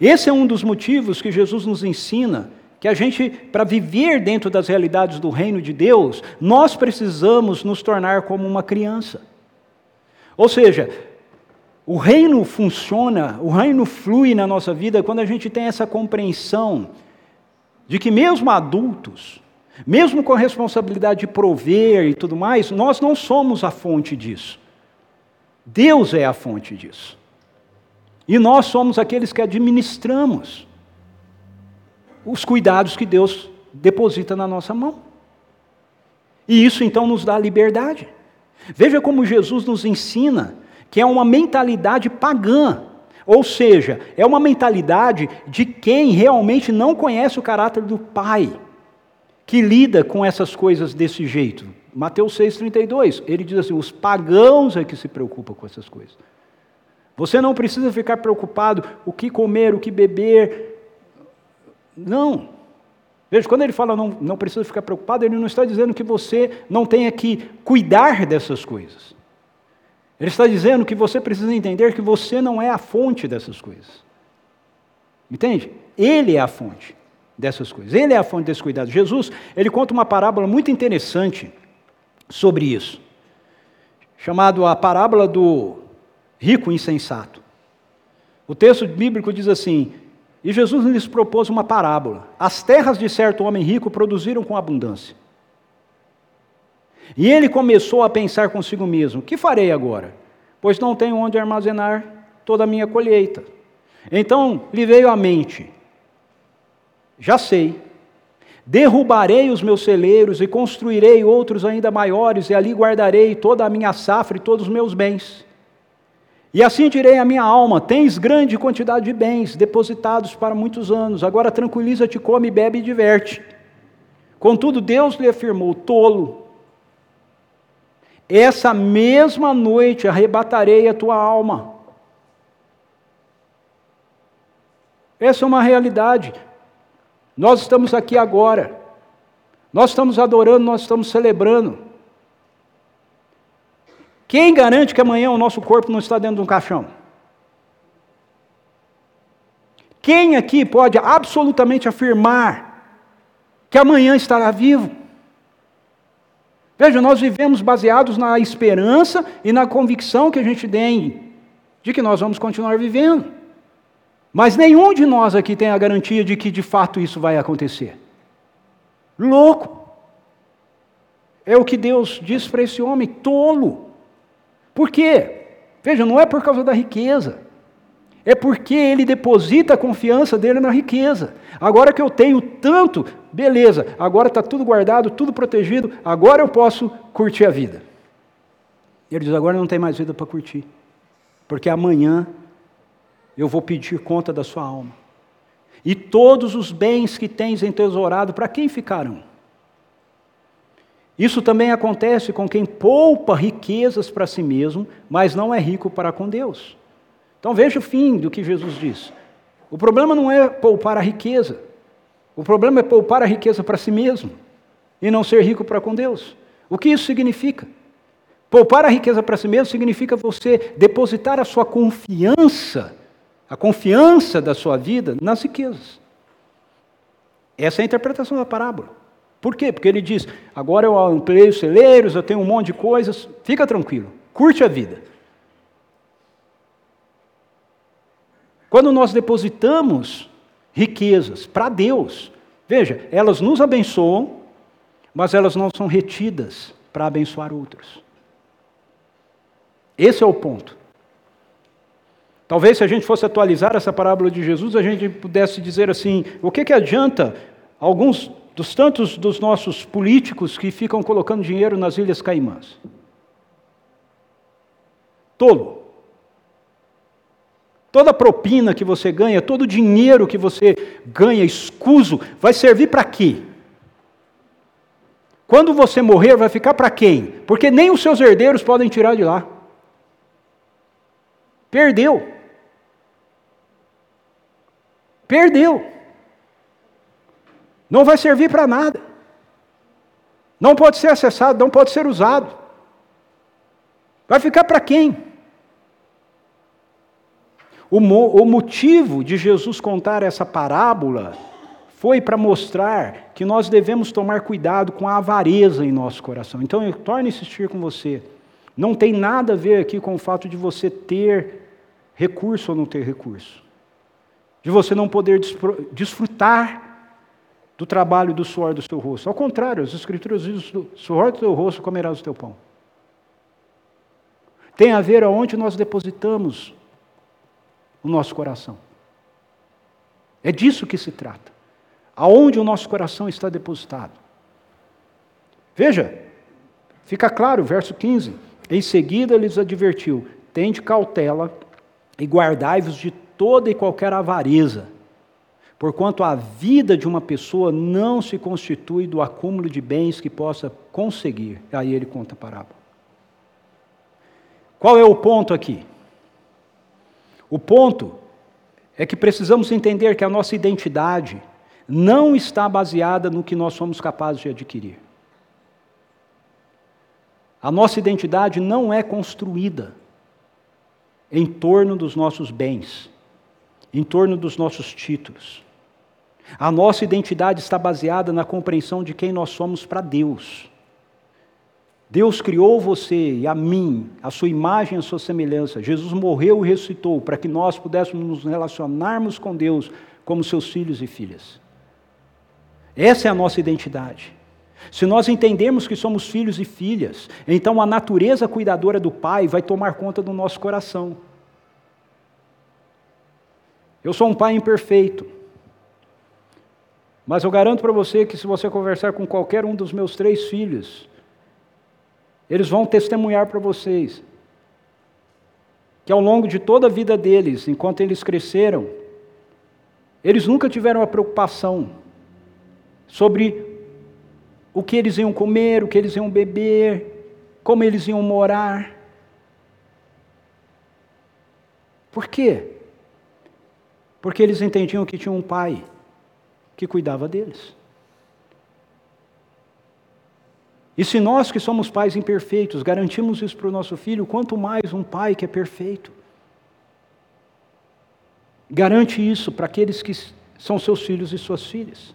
Esse é um dos motivos que Jesus nos ensina que a gente, para viver dentro das realidades do reino de Deus, nós precisamos nos tornar como uma criança. Ou seja, o reino funciona, o reino flui na nossa vida quando a gente tem essa compreensão de que, mesmo adultos, mesmo com a responsabilidade de prover e tudo mais, nós não somos a fonte disso. Deus é a fonte disso. E nós somos aqueles que administramos os cuidados que Deus deposita na nossa mão. E isso então nos dá liberdade. Veja como Jesus nos ensina que é uma mentalidade pagã. Ou seja, é uma mentalidade de quem realmente não conhece o caráter do Pai que lida com essas coisas desse jeito. Mateus 6,32, ele diz assim: os pagãos é que se preocupam com essas coisas. Você não precisa ficar preocupado o que comer, o que beber. Não. Veja, quando ele fala não, não precisa ficar preocupado, ele não está dizendo que você não tenha que cuidar dessas coisas. Ele está dizendo que você precisa entender que você não é a fonte dessas coisas. Entende? Ele é a fonte dessas coisas. Ele é a fonte desse cuidado. Jesus, ele conta uma parábola muito interessante sobre isso, chamado a parábola do rico insensato. O texto bíblico diz assim: E Jesus lhes propôs uma parábola. As terras de certo homem rico produziram com abundância. E ele começou a pensar consigo mesmo: que farei agora? Pois não tenho onde armazenar toda a minha colheita. Então lhe veio à mente: já sei, derrubarei os meus celeiros e construirei outros ainda maiores, e ali guardarei toda a minha safra e todos os meus bens. E assim direi à minha alma: Tens grande quantidade de bens depositados para muitos anos, agora tranquiliza-te, come, bebe e diverte. Contudo, Deus lhe afirmou: Tolo, essa mesma noite arrebatarei a tua alma. Essa é uma realidade. Nós estamos aqui agora. Nós estamos adorando, nós estamos celebrando. Quem garante que amanhã o nosso corpo não está dentro de um caixão? Quem aqui pode absolutamente afirmar que amanhã estará vivo? Veja, nós vivemos baseados na esperança e na convicção que a gente tem de que nós vamos continuar vivendo. Mas nenhum de nós aqui tem a garantia de que de fato isso vai acontecer. Louco! É o que Deus diz para esse homem, tolo. Por quê? Veja, não é por causa da riqueza. É porque ele deposita a confiança dele na riqueza. Agora que eu tenho tanto, beleza, agora está tudo guardado, tudo protegido, agora eu posso curtir a vida. Ele diz: agora não tem mais vida para curtir, porque amanhã eu vou pedir conta da sua alma. E todos os bens que tens entesourado, para quem ficarão? Isso também acontece com quem poupa riquezas para si mesmo, mas não é rico para com Deus. Então veja o fim do que Jesus diz. O problema não é poupar a riqueza. O problema é poupar a riqueza para si mesmo e não ser rico para com Deus. O que isso significa? Poupar a riqueza para si mesmo significa você depositar a sua confiança, a confiança da sua vida nas riquezas. Essa é a interpretação da parábola. Por quê? Porque ele diz: agora eu ampliei os celeiros, eu tenho um monte de coisas, fica tranquilo, curte a vida. Quando nós depositamos riquezas para Deus, veja, elas nos abençoam, mas elas não são retidas para abençoar outros. Esse é o ponto. Talvez se a gente fosse atualizar essa parábola de Jesus, a gente pudesse dizer assim: o que, que adianta alguns dos tantos dos nossos políticos que ficam colocando dinheiro nas Ilhas Caimãs? Tolo. Toda propina que você ganha, todo dinheiro que você ganha escuso, vai servir para quê? Quando você morrer, vai ficar para quem? Porque nem os seus herdeiros podem tirar de lá. Perdeu. Perdeu. Não vai servir para nada. Não pode ser acessado, não pode ser usado. Vai ficar para quem? O, o motivo de Jesus contar essa parábola foi para mostrar que nós devemos tomar cuidado com a avareza em nosso coração. Então, eu torno a insistir com você. Não tem nada a ver aqui com o fato de você ter recurso ou não ter recurso. De você não poder desfrutar do trabalho do suor do seu rosto. Ao contrário, as Escrituras dizem: suor do teu rosto comerás o teu pão. Tem a ver aonde nós depositamos o nosso coração. É disso que se trata. Aonde o nosso coração está depositado. Veja, fica claro, verso 15. Em seguida lhes advertiu: tende cautela e guardai-vos de toda e qualquer avareza, porquanto a vida de uma pessoa não se constitui do acúmulo de bens que possa conseguir. Aí ele conta a parábola. Qual é o ponto aqui? O ponto é que precisamos entender que a nossa identidade não está baseada no que nós somos capazes de adquirir. A nossa identidade não é construída em torno dos nossos bens, em torno dos nossos títulos. A nossa identidade está baseada na compreensão de quem nós somos para Deus. Deus criou você e a mim, a sua imagem a sua semelhança. Jesus morreu e ressuscitou para que nós pudéssemos nos relacionarmos com Deus como seus filhos e filhas. Essa é a nossa identidade. Se nós entendemos que somos filhos e filhas, então a natureza cuidadora do Pai vai tomar conta do nosso coração. Eu sou um pai imperfeito, mas eu garanto para você que se você conversar com qualquer um dos meus três filhos, eles vão testemunhar para vocês que ao longo de toda a vida deles, enquanto eles cresceram, eles nunca tiveram a preocupação sobre o que eles iam comer, o que eles iam beber, como eles iam morar. Por quê? Porque eles entendiam que tinha um pai que cuidava deles. E se nós que somos pais imperfeitos garantimos isso para o nosso filho, quanto mais um pai que é perfeito. Garante isso para aqueles que são seus filhos e suas filhas.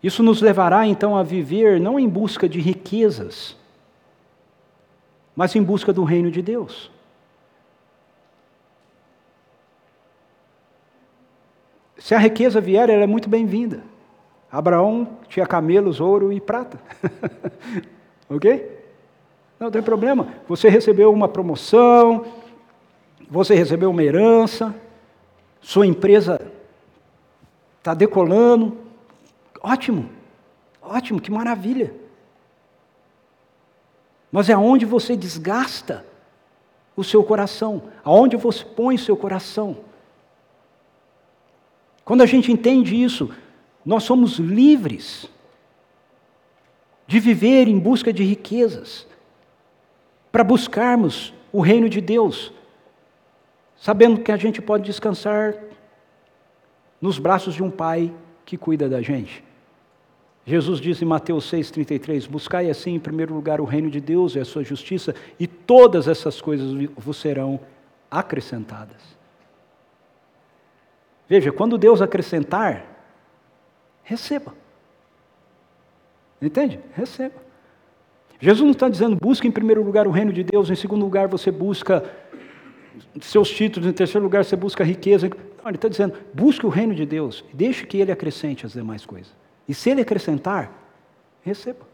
Isso nos levará então a viver não em busca de riquezas, mas em busca do reino de Deus. Se a riqueza vier, ela é muito bem-vinda. Abraão tinha camelos, ouro e prata. ok? Não tem problema. Você recebeu uma promoção, você recebeu uma herança, sua empresa está decolando, Ótimo, ótimo, que maravilha. Mas é aonde você desgasta o seu coração, aonde você põe o seu coração. Quando a gente entende isso, nós somos livres de viver em busca de riquezas, para buscarmos o reino de Deus, sabendo que a gente pode descansar nos braços de um Pai que cuida da gente. Jesus diz em Mateus 6,33: Buscai assim em primeiro lugar o reino de Deus e a sua justiça, e todas essas coisas vos serão acrescentadas. Veja, quando Deus acrescentar, receba. Entende? Receba. Jesus não está dizendo busca em primeiro lugar o reino de Deus, em segundo lugar você busca seus títulos, em terceiro lugar você busca riqueza. Não, ele está dizendo busque o reino de Deus deixe que ele acrescente as demais coisas. E se ele acrescentar, receba.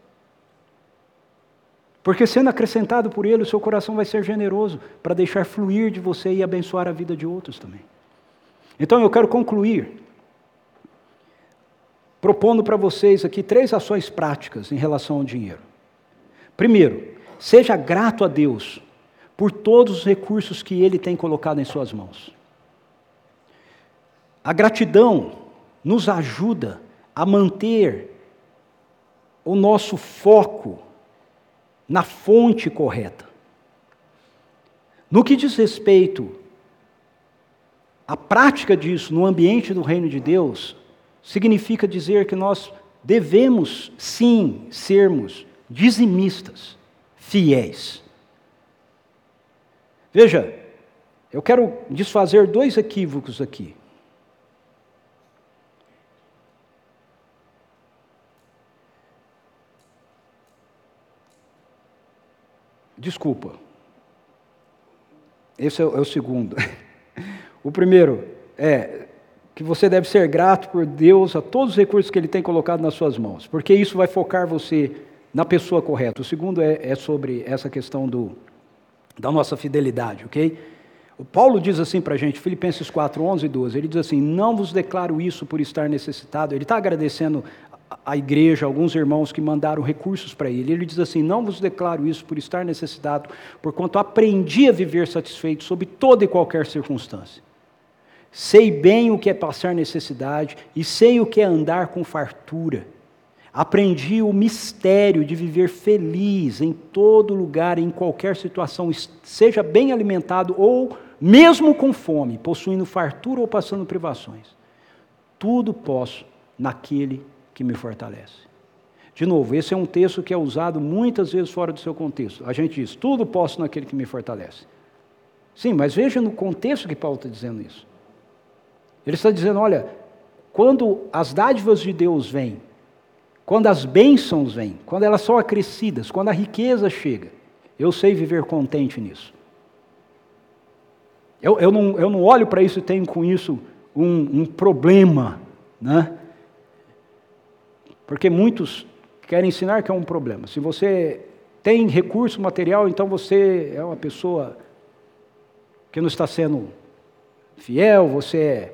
Porque sendo acrescentado por ele, o seu coração vai ser generoso para deixar fluir de você e abençoar a vida de outros também. Então eu quero concluir propondo para vocês aqui três ações práticas em relação ao dinheiro. Primeiro, seja grato a Deus por todos os recursos que Ele tem colocado em suas mãos. A gratidão nos ajuda a manter o nosso foco na fonte correta. No que diz respeito à prática disso no ambiente do reino de Deus, significa dizer que nós devemos sim sermos dizimistas, fiéis. Veja, eu quero desfazer dois equívocos aqui. Desculpa. Esse é o, é segundo. O primeiro é que você deve ser grato por Deus a todos os recursos que Ele tem colocado nas suas mãos, porque isso vai focar você na pessoa correta. O segundo é, é sobre essa questão do, da nossa fidelidade, ok? O Paulo diz assim para a gente, Filipenses 4, 11 e 12, ele diz assim: Não vos declaro isso por estar necessitado. Ele está agradecendo a igreja, alguns irmãos que mandaram recursos para ele. Ele diz assim: Não vos declaro isso por estar necessitado, porquanto aprendi a viver satisfeito sob toda e qualquer circunstância. Sei bem o que é passar necessidade e sei o que é andar com fartura. Aprendi o mistério de viver feliz em todo lugar, em qualquer situação, seja bem alimentado ou mesmo com fome, possuindo fartura ou passando privações. Tudo posso naquele que me fortalece. De novo, esse é um texto que é usado muitas vezes fora do seu contexto. A gente diz, tudo posso naquele que me fortalece. Sim, mas veja no contexto que Paulo está dizendo isso. Ele está dizendo: olha, quando as dádivas de Deus vêm, quando as bênçãos vêm, quando elas são acrescidas, quando a riqueza chega, eu sei viver contente nisso. Eu, eu, não, eu não olho para isso e tenho com isso um, um problema, né? Porque muitos querem ensinar que é um problema. Se você tem recurso material, então você é uma pessoa que não está sendo fiel, você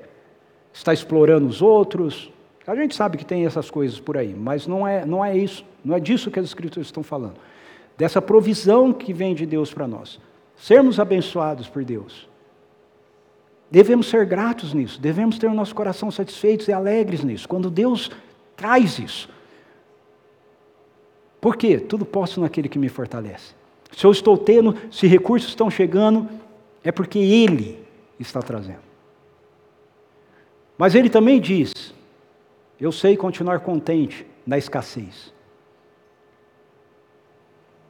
está explorando os outros. A gente sabe que tem essas coisas por aí, mas não é, não é isso, não é disso que as escrituras estão falando. Dessa provisão que vem de Deus para nós. Sermos abençoados por Deus. Devemos ser gratos nisso, devemos ter o nosso coração satisfeitos e alegres nisso, quando Deus traz isso. Por quê? Tudo posso naquele que me fortalece. Se eu estou tendo, se recursos estão chegando, é porque Ele está trazendo. Mas Ele também diz: Eu sei continuar contente na escassez.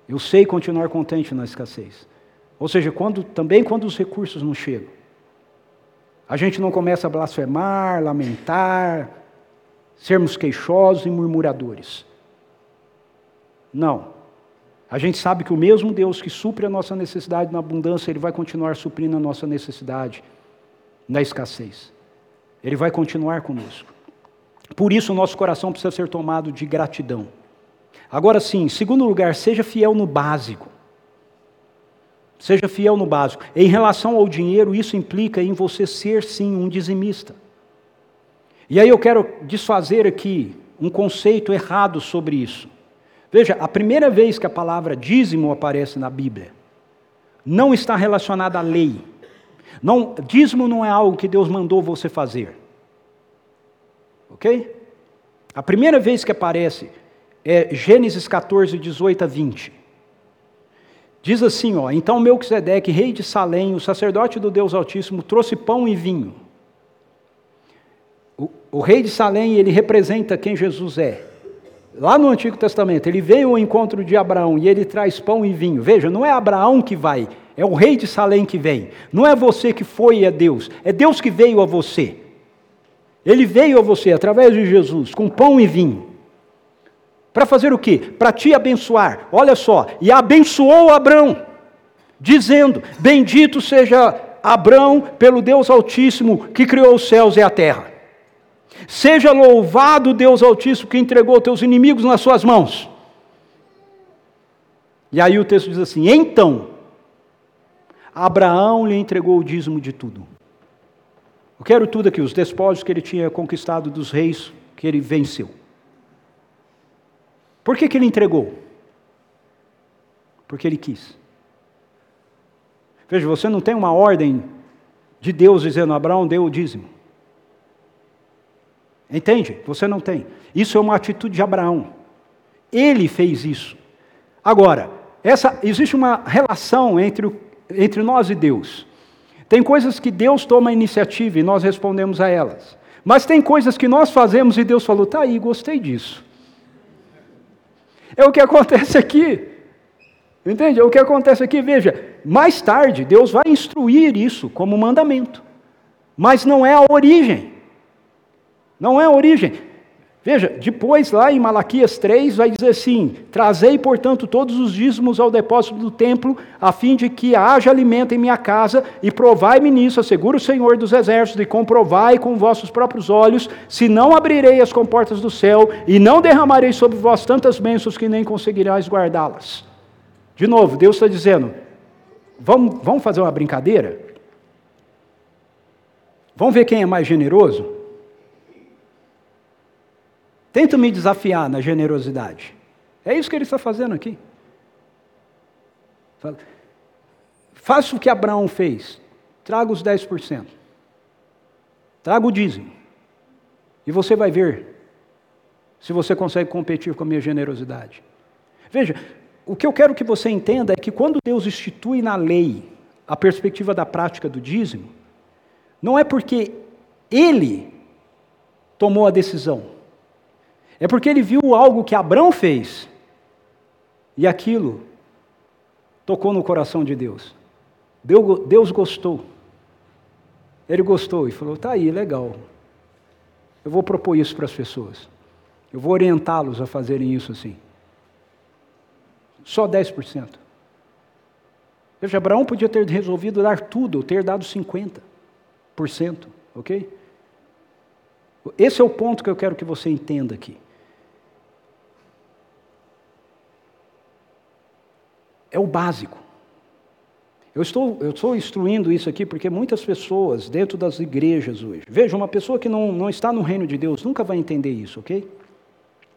Eu sei continuar contente na escassez. Ou seja, quando, também quando os recursos não chegam. A gente não começa a blasfemar, lamentar, sermos queixosos e murmuradores. Não. A gente sabe que o mesmo Deus que supre a nossa necessidade na abundância, Ele vai continuar suprindo a nossa necessidade na escassez. Ele vai continuar conosco. Por isso, o nosso coração precisa ser tomado de gratidão. Agora sim, segundo lugar, seja fiel no básico. Seja fiel no básico. Em relação ao dinheiro, isso implica em você ser sim um dizimista. E aí eu quero desfazer aqui um conceito errado sobre isso. Veja, a primeira vez que a palavra dízimo aparece na Bíblia, não está relacionada à lei. Não, dízimo não é algo que Deus mandou você fazer. Ok? A primeira vez que aparece é Gênesis 14, 18 a 20. Diz assim, ó, então Melquisedeque, rei de Salém, o sacerdote do Deus Altíssimo, trouxe pão e vinho. O, o rei de Salém, ele representa quem Jesus é. Lá no Antigo Testamento, ele veio ao encontro de Abraão e ele traz pão e vinho. Veja, não é Abraão que vai, é o rei de Salém que vem. Não é você que foi é Deus, é Deus que veio a você. Ele veio a você através de Jesus com pão e vinho. Para fazer o quê? Para te abençoar. Olha só, e abençoou Abraão, dizendo: Bendito seja Abraão pelo Deus Altíssimo que criou os céus e a terra. Seja louvado Deus Altíssimo que entregou teus inimigos nas suas mãos. E aí o texto diz assim: Então, Abraão lhe entregou o dízimo de tudo. Eu quero tudo aqui, os despojos que ele tinha conquistado dos reis que ele venceu. Por que, que ele entregou? Porque ele quis. Veja, você não tem uma ordem de Deus dizendo: Abraão deu o dízimo. Entende? Você não tem. Isso é uma atitude de Abraão. Ele fez isso. Agora, essa, existe uma relação entre, entre nós e Deus. Tem coisas que Deus toma a iniciativa e nós respondemos a elas. Mas tem coisas que nós fazemos e Deus falou: tá aí, gostei disso. É o que acontece aqui. Entende? É o que acontece aqui. Veja, mais tarde Deus vai instruir isso como mandamento. Mas não é a origem. Não é a origem. Veja, depois lá em Malaquias 3 vai dizer assim: Trazei, portanto, todos os dízimos ao depósito do templo, a fim de que haja alimento em minha casa, e provai-me nisso, assegura o Senhor dos exércitos, e comprovai com vossos próprios olhos, se não abrirei as comportas do céu, e não derramarei sobre vós tantas bênçãos que nem conseguirás guardá-las. De novo, Deus está dizendo: vamos, vamos fazer uma brincadeira? Vamos ver quem é mais generoso? Tenta me desafiar na generosidade. É isso que ele está fazendo aqui. Faça o que Abraão fez. Traga os 10%. Traga o dízimo. E você vai ver se você consegue competir com a minha generosidade. Veja, o que eu quero que você entenda é que quando Deus institui na lei a perspectiva da prática do dízimo, não é porque Ele tomou a decisão, é porque ele viu algo que Abraão fez e aquilo tocou no coração de Deus. Deus gostou. Ele gostou e falou: tá aí, legal. Eu vou propor isso para as pessoas. Eu vou orientá-los a fazerem isso assim. Só 10%. Veja, Abraão podia ter resolvido dar tudo, ter dado 50%, ok? Esse é o ponto que eu quero que você entenda aqui. É o básico. Eu estou, eu estou instruindo isso aqui porque muitas pessoas dentro das igrejas hoje, veja, uma pessoa que não, não está no reino de Deus nunca vai entender isso, ok?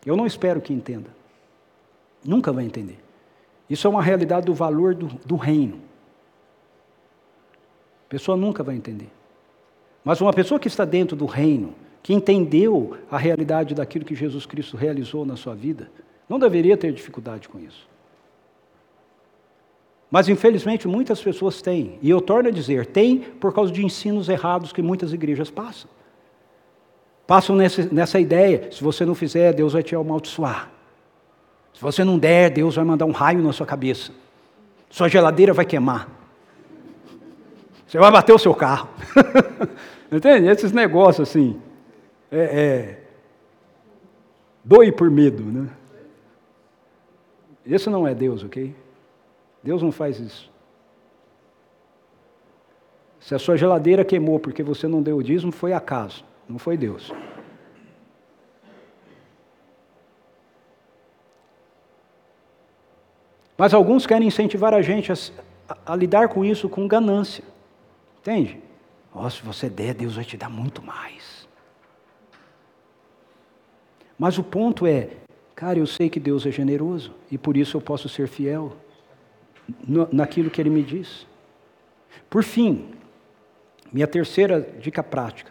Eu não espero que entenda. Nunca vai entender. Isso é uma realidade do valor do, do reino. A pessoa nunca vai entender. Mas uma pessoa que está dentro do reino, que entendeu a realidade daquilo que Jesus Cristo realizou na sua vida, não deveria ter dificuldade com isso. Mas infelizmente muitas pessoas têm, e eu torno a dizer, têm por causa de ensinos errados que muitas igrejas passam. Passam nessa, nessa ideia: se você não fizer, Deus vai te amaldiçoar. Se você não der, Deus vai mandar um raio na sua cabeça. Sua geladeira vai queimar. Você vai bater o seu carro. Entende? Esses negócios assim. É, é, doe por medo, né? Esse não é Deus, ok? Deus não faz isso. Se a sua geladeira queimou porque você não deu o dízimo, foi acaso, não foi Deus. Mas alguns querem incentivar a gente a, a, a lidar com isso com ganância. Entende? Oh, se você der, Deus vai te dar muito mais. Mas o ponto é, cara, eu sei que Deus é generoso e por isso eu posso ser fiel naquilo que Ele me diz. Por fim, minha terceira dica prática: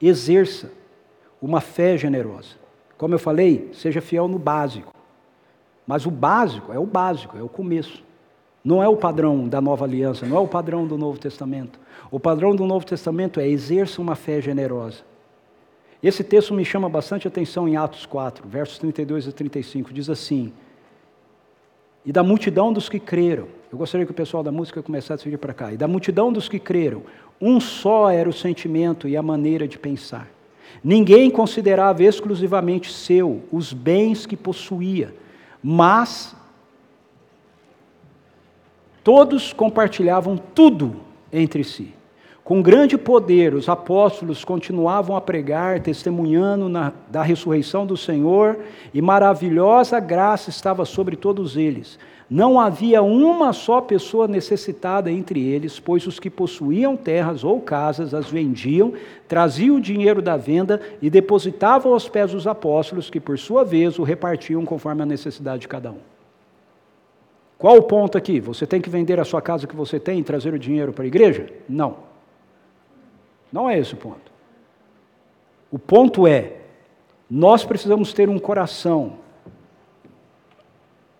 exerça uma fé generosa. Como eu falei, seja fiel no básico. Mas o básico é o básico, é o começo. Não é o padrão da nova aliança, não é o padrão do Novo Testamento. O padrão do Novo Testamento é exerça uma fé generosa. Esse texto me chama bastante atenção em Atos 4, versos 32 a 35. Diz assim: E da multidão dos que creram, eu gostaria que o pessoal da música começasse a vir para cá. E da multidão dos que creram, um só era o sentimento e a maneira de pensar. Ninguém considerava exclusivamente seu os bens que possuía mas todos compartilhavam tudo entre si. Com grande poder, os apóstolos continuavam a pregar, testemunhando na, da ressurreição do Senhor, e maravilhosa graça estava sobre todos eles. Não havia uma só pessoa necessitada entre eles, pois os que possuíam terras ou casas as vendiam, traziam o dinheiro da venda e depositavam aos pés dos apóstolos, que por sua vez o repartiam conforme a necessidade de cada um. Qual o ponto aqui? Você tem que vender a sua casa que você tem e trazer o dinheiro para a igreja? Não. Não é esse o ponto. O ponto é, nós precisamos ter um coração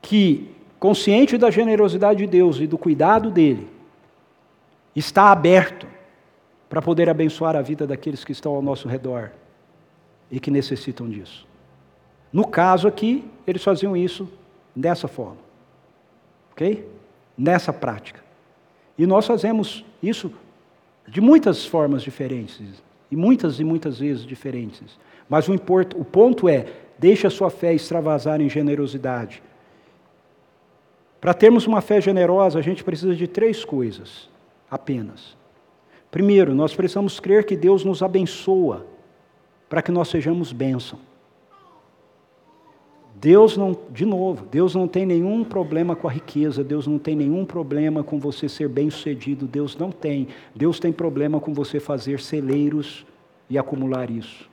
que, consciente da generosidade de Deus e do cuidado dele, está aberto para poder abençoar a vida daqueles que estão ao nosso redor e que necessitam disso. No caso aqui, eles faziam isso dessa forma. Ok? Nessa prática. E nós fazemos isso de muitas formas diferentes, e muitas e muitas vezes diferentes. Mas o, import, o ponto é, deixe a sua fé extravasar em generosidade. Para termos uma fé generosa, a gente precisa de três coisas apenas. Primeiro, nós precisamos crer que Deus nos abençoa para que nós sejamos bênção. Deus não, de novo, Deus não tem nenhum problema com a riqueza, Deus não tem nenhum problema com você ser bem-sucedido, Deus não tem. Deus tem problema com você fazer celeiros e acumular isso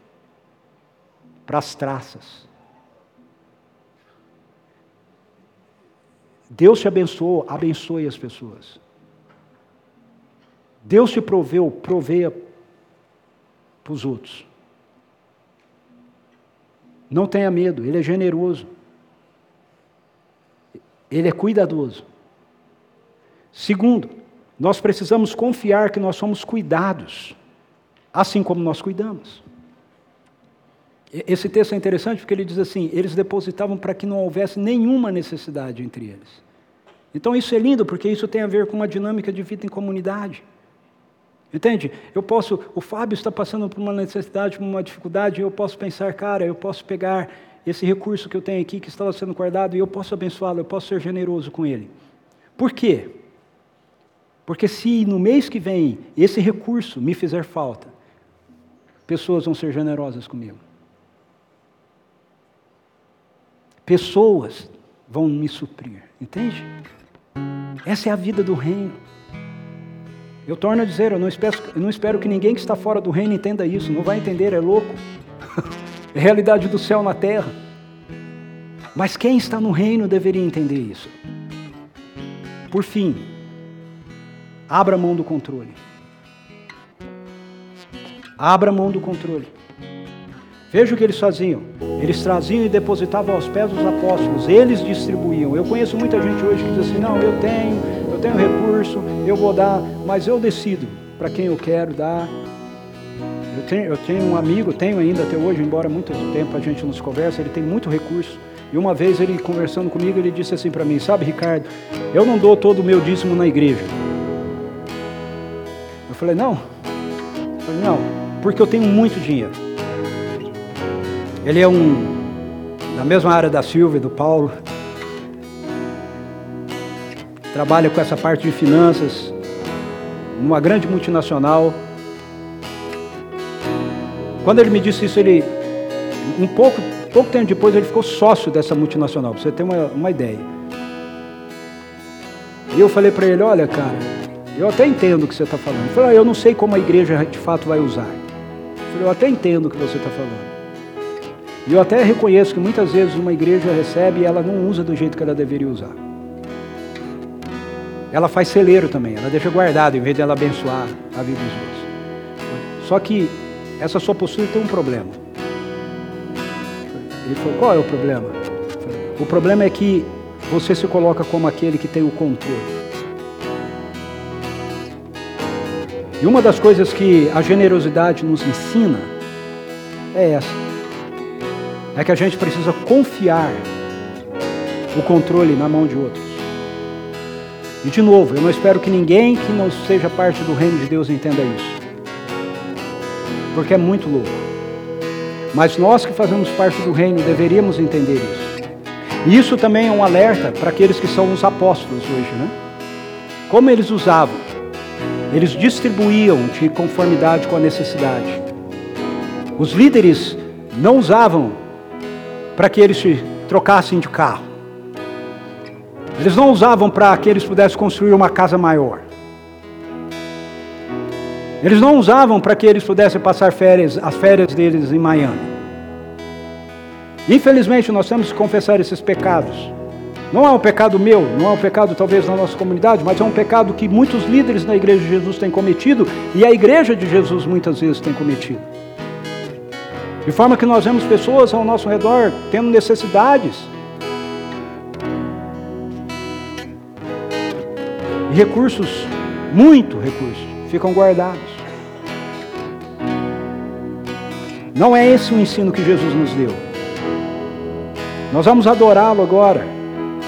para as traças. Deus te abençoou, abençoe as pessoas. Deus te proveu, proveia para os outros. Não tenha medo, Ele é generoso. Ele é cuidadoso. Segundo, nós precisamos confiar que nós somos cuidados, assim como nós cuidamos. Esse texto é interessante porque ele diz assim: eles depositavam para que não houvesse nenhuma necessidade entre eles. Então isso é lindo porque isso tem a ver com uma dinâmica de vida em comunidade. Entende? Eu posso, o Fábio está passando por uma necessidade, por uma dificuldade, e eu posso pensar, cara, eu posso pegar esse recurso que eu tenho aqui, que estava sendo guardado, e eu posso abençoá-lo, eu posso ser generoso com ele. Por quê? Porque se no mês que vem esse recurso me fizer falta, pessoas vão ser generosas comigo. Pessoas vão me suprir, entende? Essa é a vida do reino. Eu torno a dizer, eu não espero, eu não espero que ninguém que está fora do reino entenda isso. Não vai entender, é louco. É realidade do céu na terra. Mas quem está no reino deveria entender isso. Por fim, abra mão do controle. Abra mão do controle. Veja o que eles faziam. Eles traziam e depositavam aos pés dos apóstolos, eles distribuíam. Eu conheço muita gente hoje que diz assim: não, eu tenho, tenho recurso, eu vou dar, mas eu decido para quem eu quero dar. Eu tenho, eu tenho um amigo, tenho ainda até hoje, embora muito tempo a gente nos conversa, ele tem muito recurso. E uma vez ele conversando comigo, ele disse assim para mim: Sabe, Ricardo, eu não dou todo o meu dízimo na igreja. Eu falei: Não. Eu falei: Não, porque eu tenho muito dinheiro. Ele é um da mesma área da Silvia, do Paulo. Trabalha com essa parte de finanças numa grande multinacional. Quando ele me disse isso, ele um pouco, pouco tempo depois ele ficou sócio dessa multinacional, para você ter uma, uma ideia. E eu falei para ele, olha cara, eu até entendo o que você está falando. Ele falou, ah, eu não sei como a igreja de fato vai usar. Eu falei, eu até entendo o que você está falando. E eu até reconheço que muitas vezes uma igreja recebe e ela não usa do jeito que ela deveria usar. Ela faz celeiro também, ela deixa guardado em vez de ela abençoar a vida dos outros. Só que essa sua postura tem um problema. Ele falou: qual é o problema? O problema é que você se coloca como aquele que tem o controle. E uma das coisas que a generosidade nos ensina é essa é que a gente precisa confiar o controle na mão de outros. E de novo, eu não espero que ninguém que não seja parte do reino de Deus entenda isso. Porque é muito louco. Mas nós que fazemos parte do reino deveríamos entender isso. E isso também é um alerta para aqueles que são os apóstolos hoje, né? Como eles usavam? Eles distribuíam de conformidade com a necessidade. Os líderes não usavam para que eles se trocassem de carro. Eles não usavam para que eles pudessem construir uma casa maior. Eles não usavam para que eles pudessem passar férias, as férias deles em Miami. Infelizmente, nós temos que confessar esses pecados. Não é um pecado meu, não é um pecado talvez na nossa comunidade, mas é um pecado que muitos líderes na igreja de Jesus têm cometido e a igreja de Jesus muitas vezes tem cometido. De forma que nós vemos pessoas ao nosso redor tendo necessidades. Recursos, muito recursos, ficam guardados. Não é esse o ensino que Jesus nos deu. Nós vamos adorá-lo agora.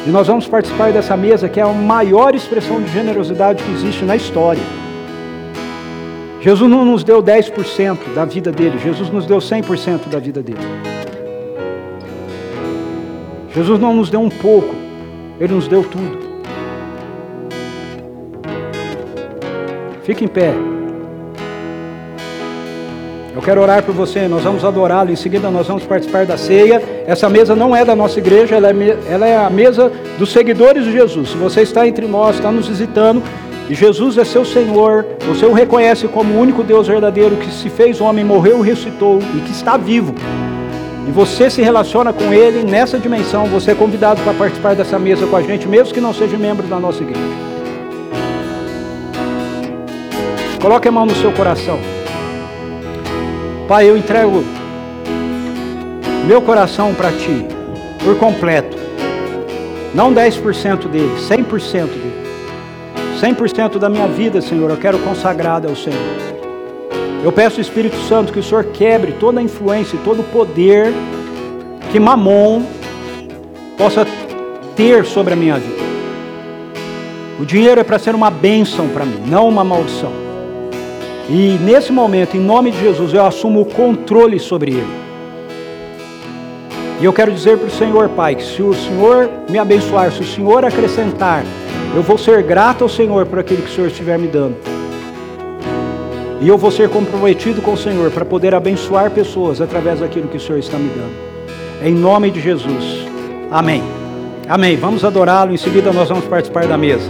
E nós vamos participar dessa mesa que é a maior expressão de generosidade que existe na história. Jesus não nos deu 10% da vida dele, Jesus nos deu 100% da vida dele. Jesus não nos deu um pouco, ele nos deu tudo. Fique em pé. Eu quero orar por você, nós vamos adorá-lo, em seguida nós vamos participar da ceia. Essa mesa não é da nossa igreja, ela é, ela é a mesa dos seguidores de Jesus. Se você está entre nós, está nos visitando, e Jesus é seu Senhor, você o reconhece como o único Deus verdadeiro que se fez homem, morreu ressuscitou e que está vivo. E você se relaciona com Ele nessa dimensão, você é convidado para participar dessa mesa com a gente, mesmo que não seja membro da nossa igreja. Coloque a mão no seu coração. Pai, eu entrego meu coração para Ti, por completo. Não 10% dele, 100% dele. 100% da minha vida, Senhor, eu quero consagrada ao Senhor. Eu peço, Espírito Santo, que o Senhor quebre toda a influência e todo o poder que Mamon possa ter sobre a minha vida. O dinheiro é para ser uma bênção para mim, não uma maldição. E nesse momento, em nome de Jesus, eu assumo o controle sobre ele. E eu quero dizer para o Senhor, Pai, que se o Senhor me abençoar, se o Senhor acrescentar, eu vou ser grato ao Senhor por aquilo que o Senhor estiver me dando. E eu vou ser comprometido com o Senhor para poder abençoar pessoas através daquilo que o Senhor está me dando. Em nome de Jesus. Amém. Amém. Vamos adorá-lo. Em seguida nós vamos participar da mesa.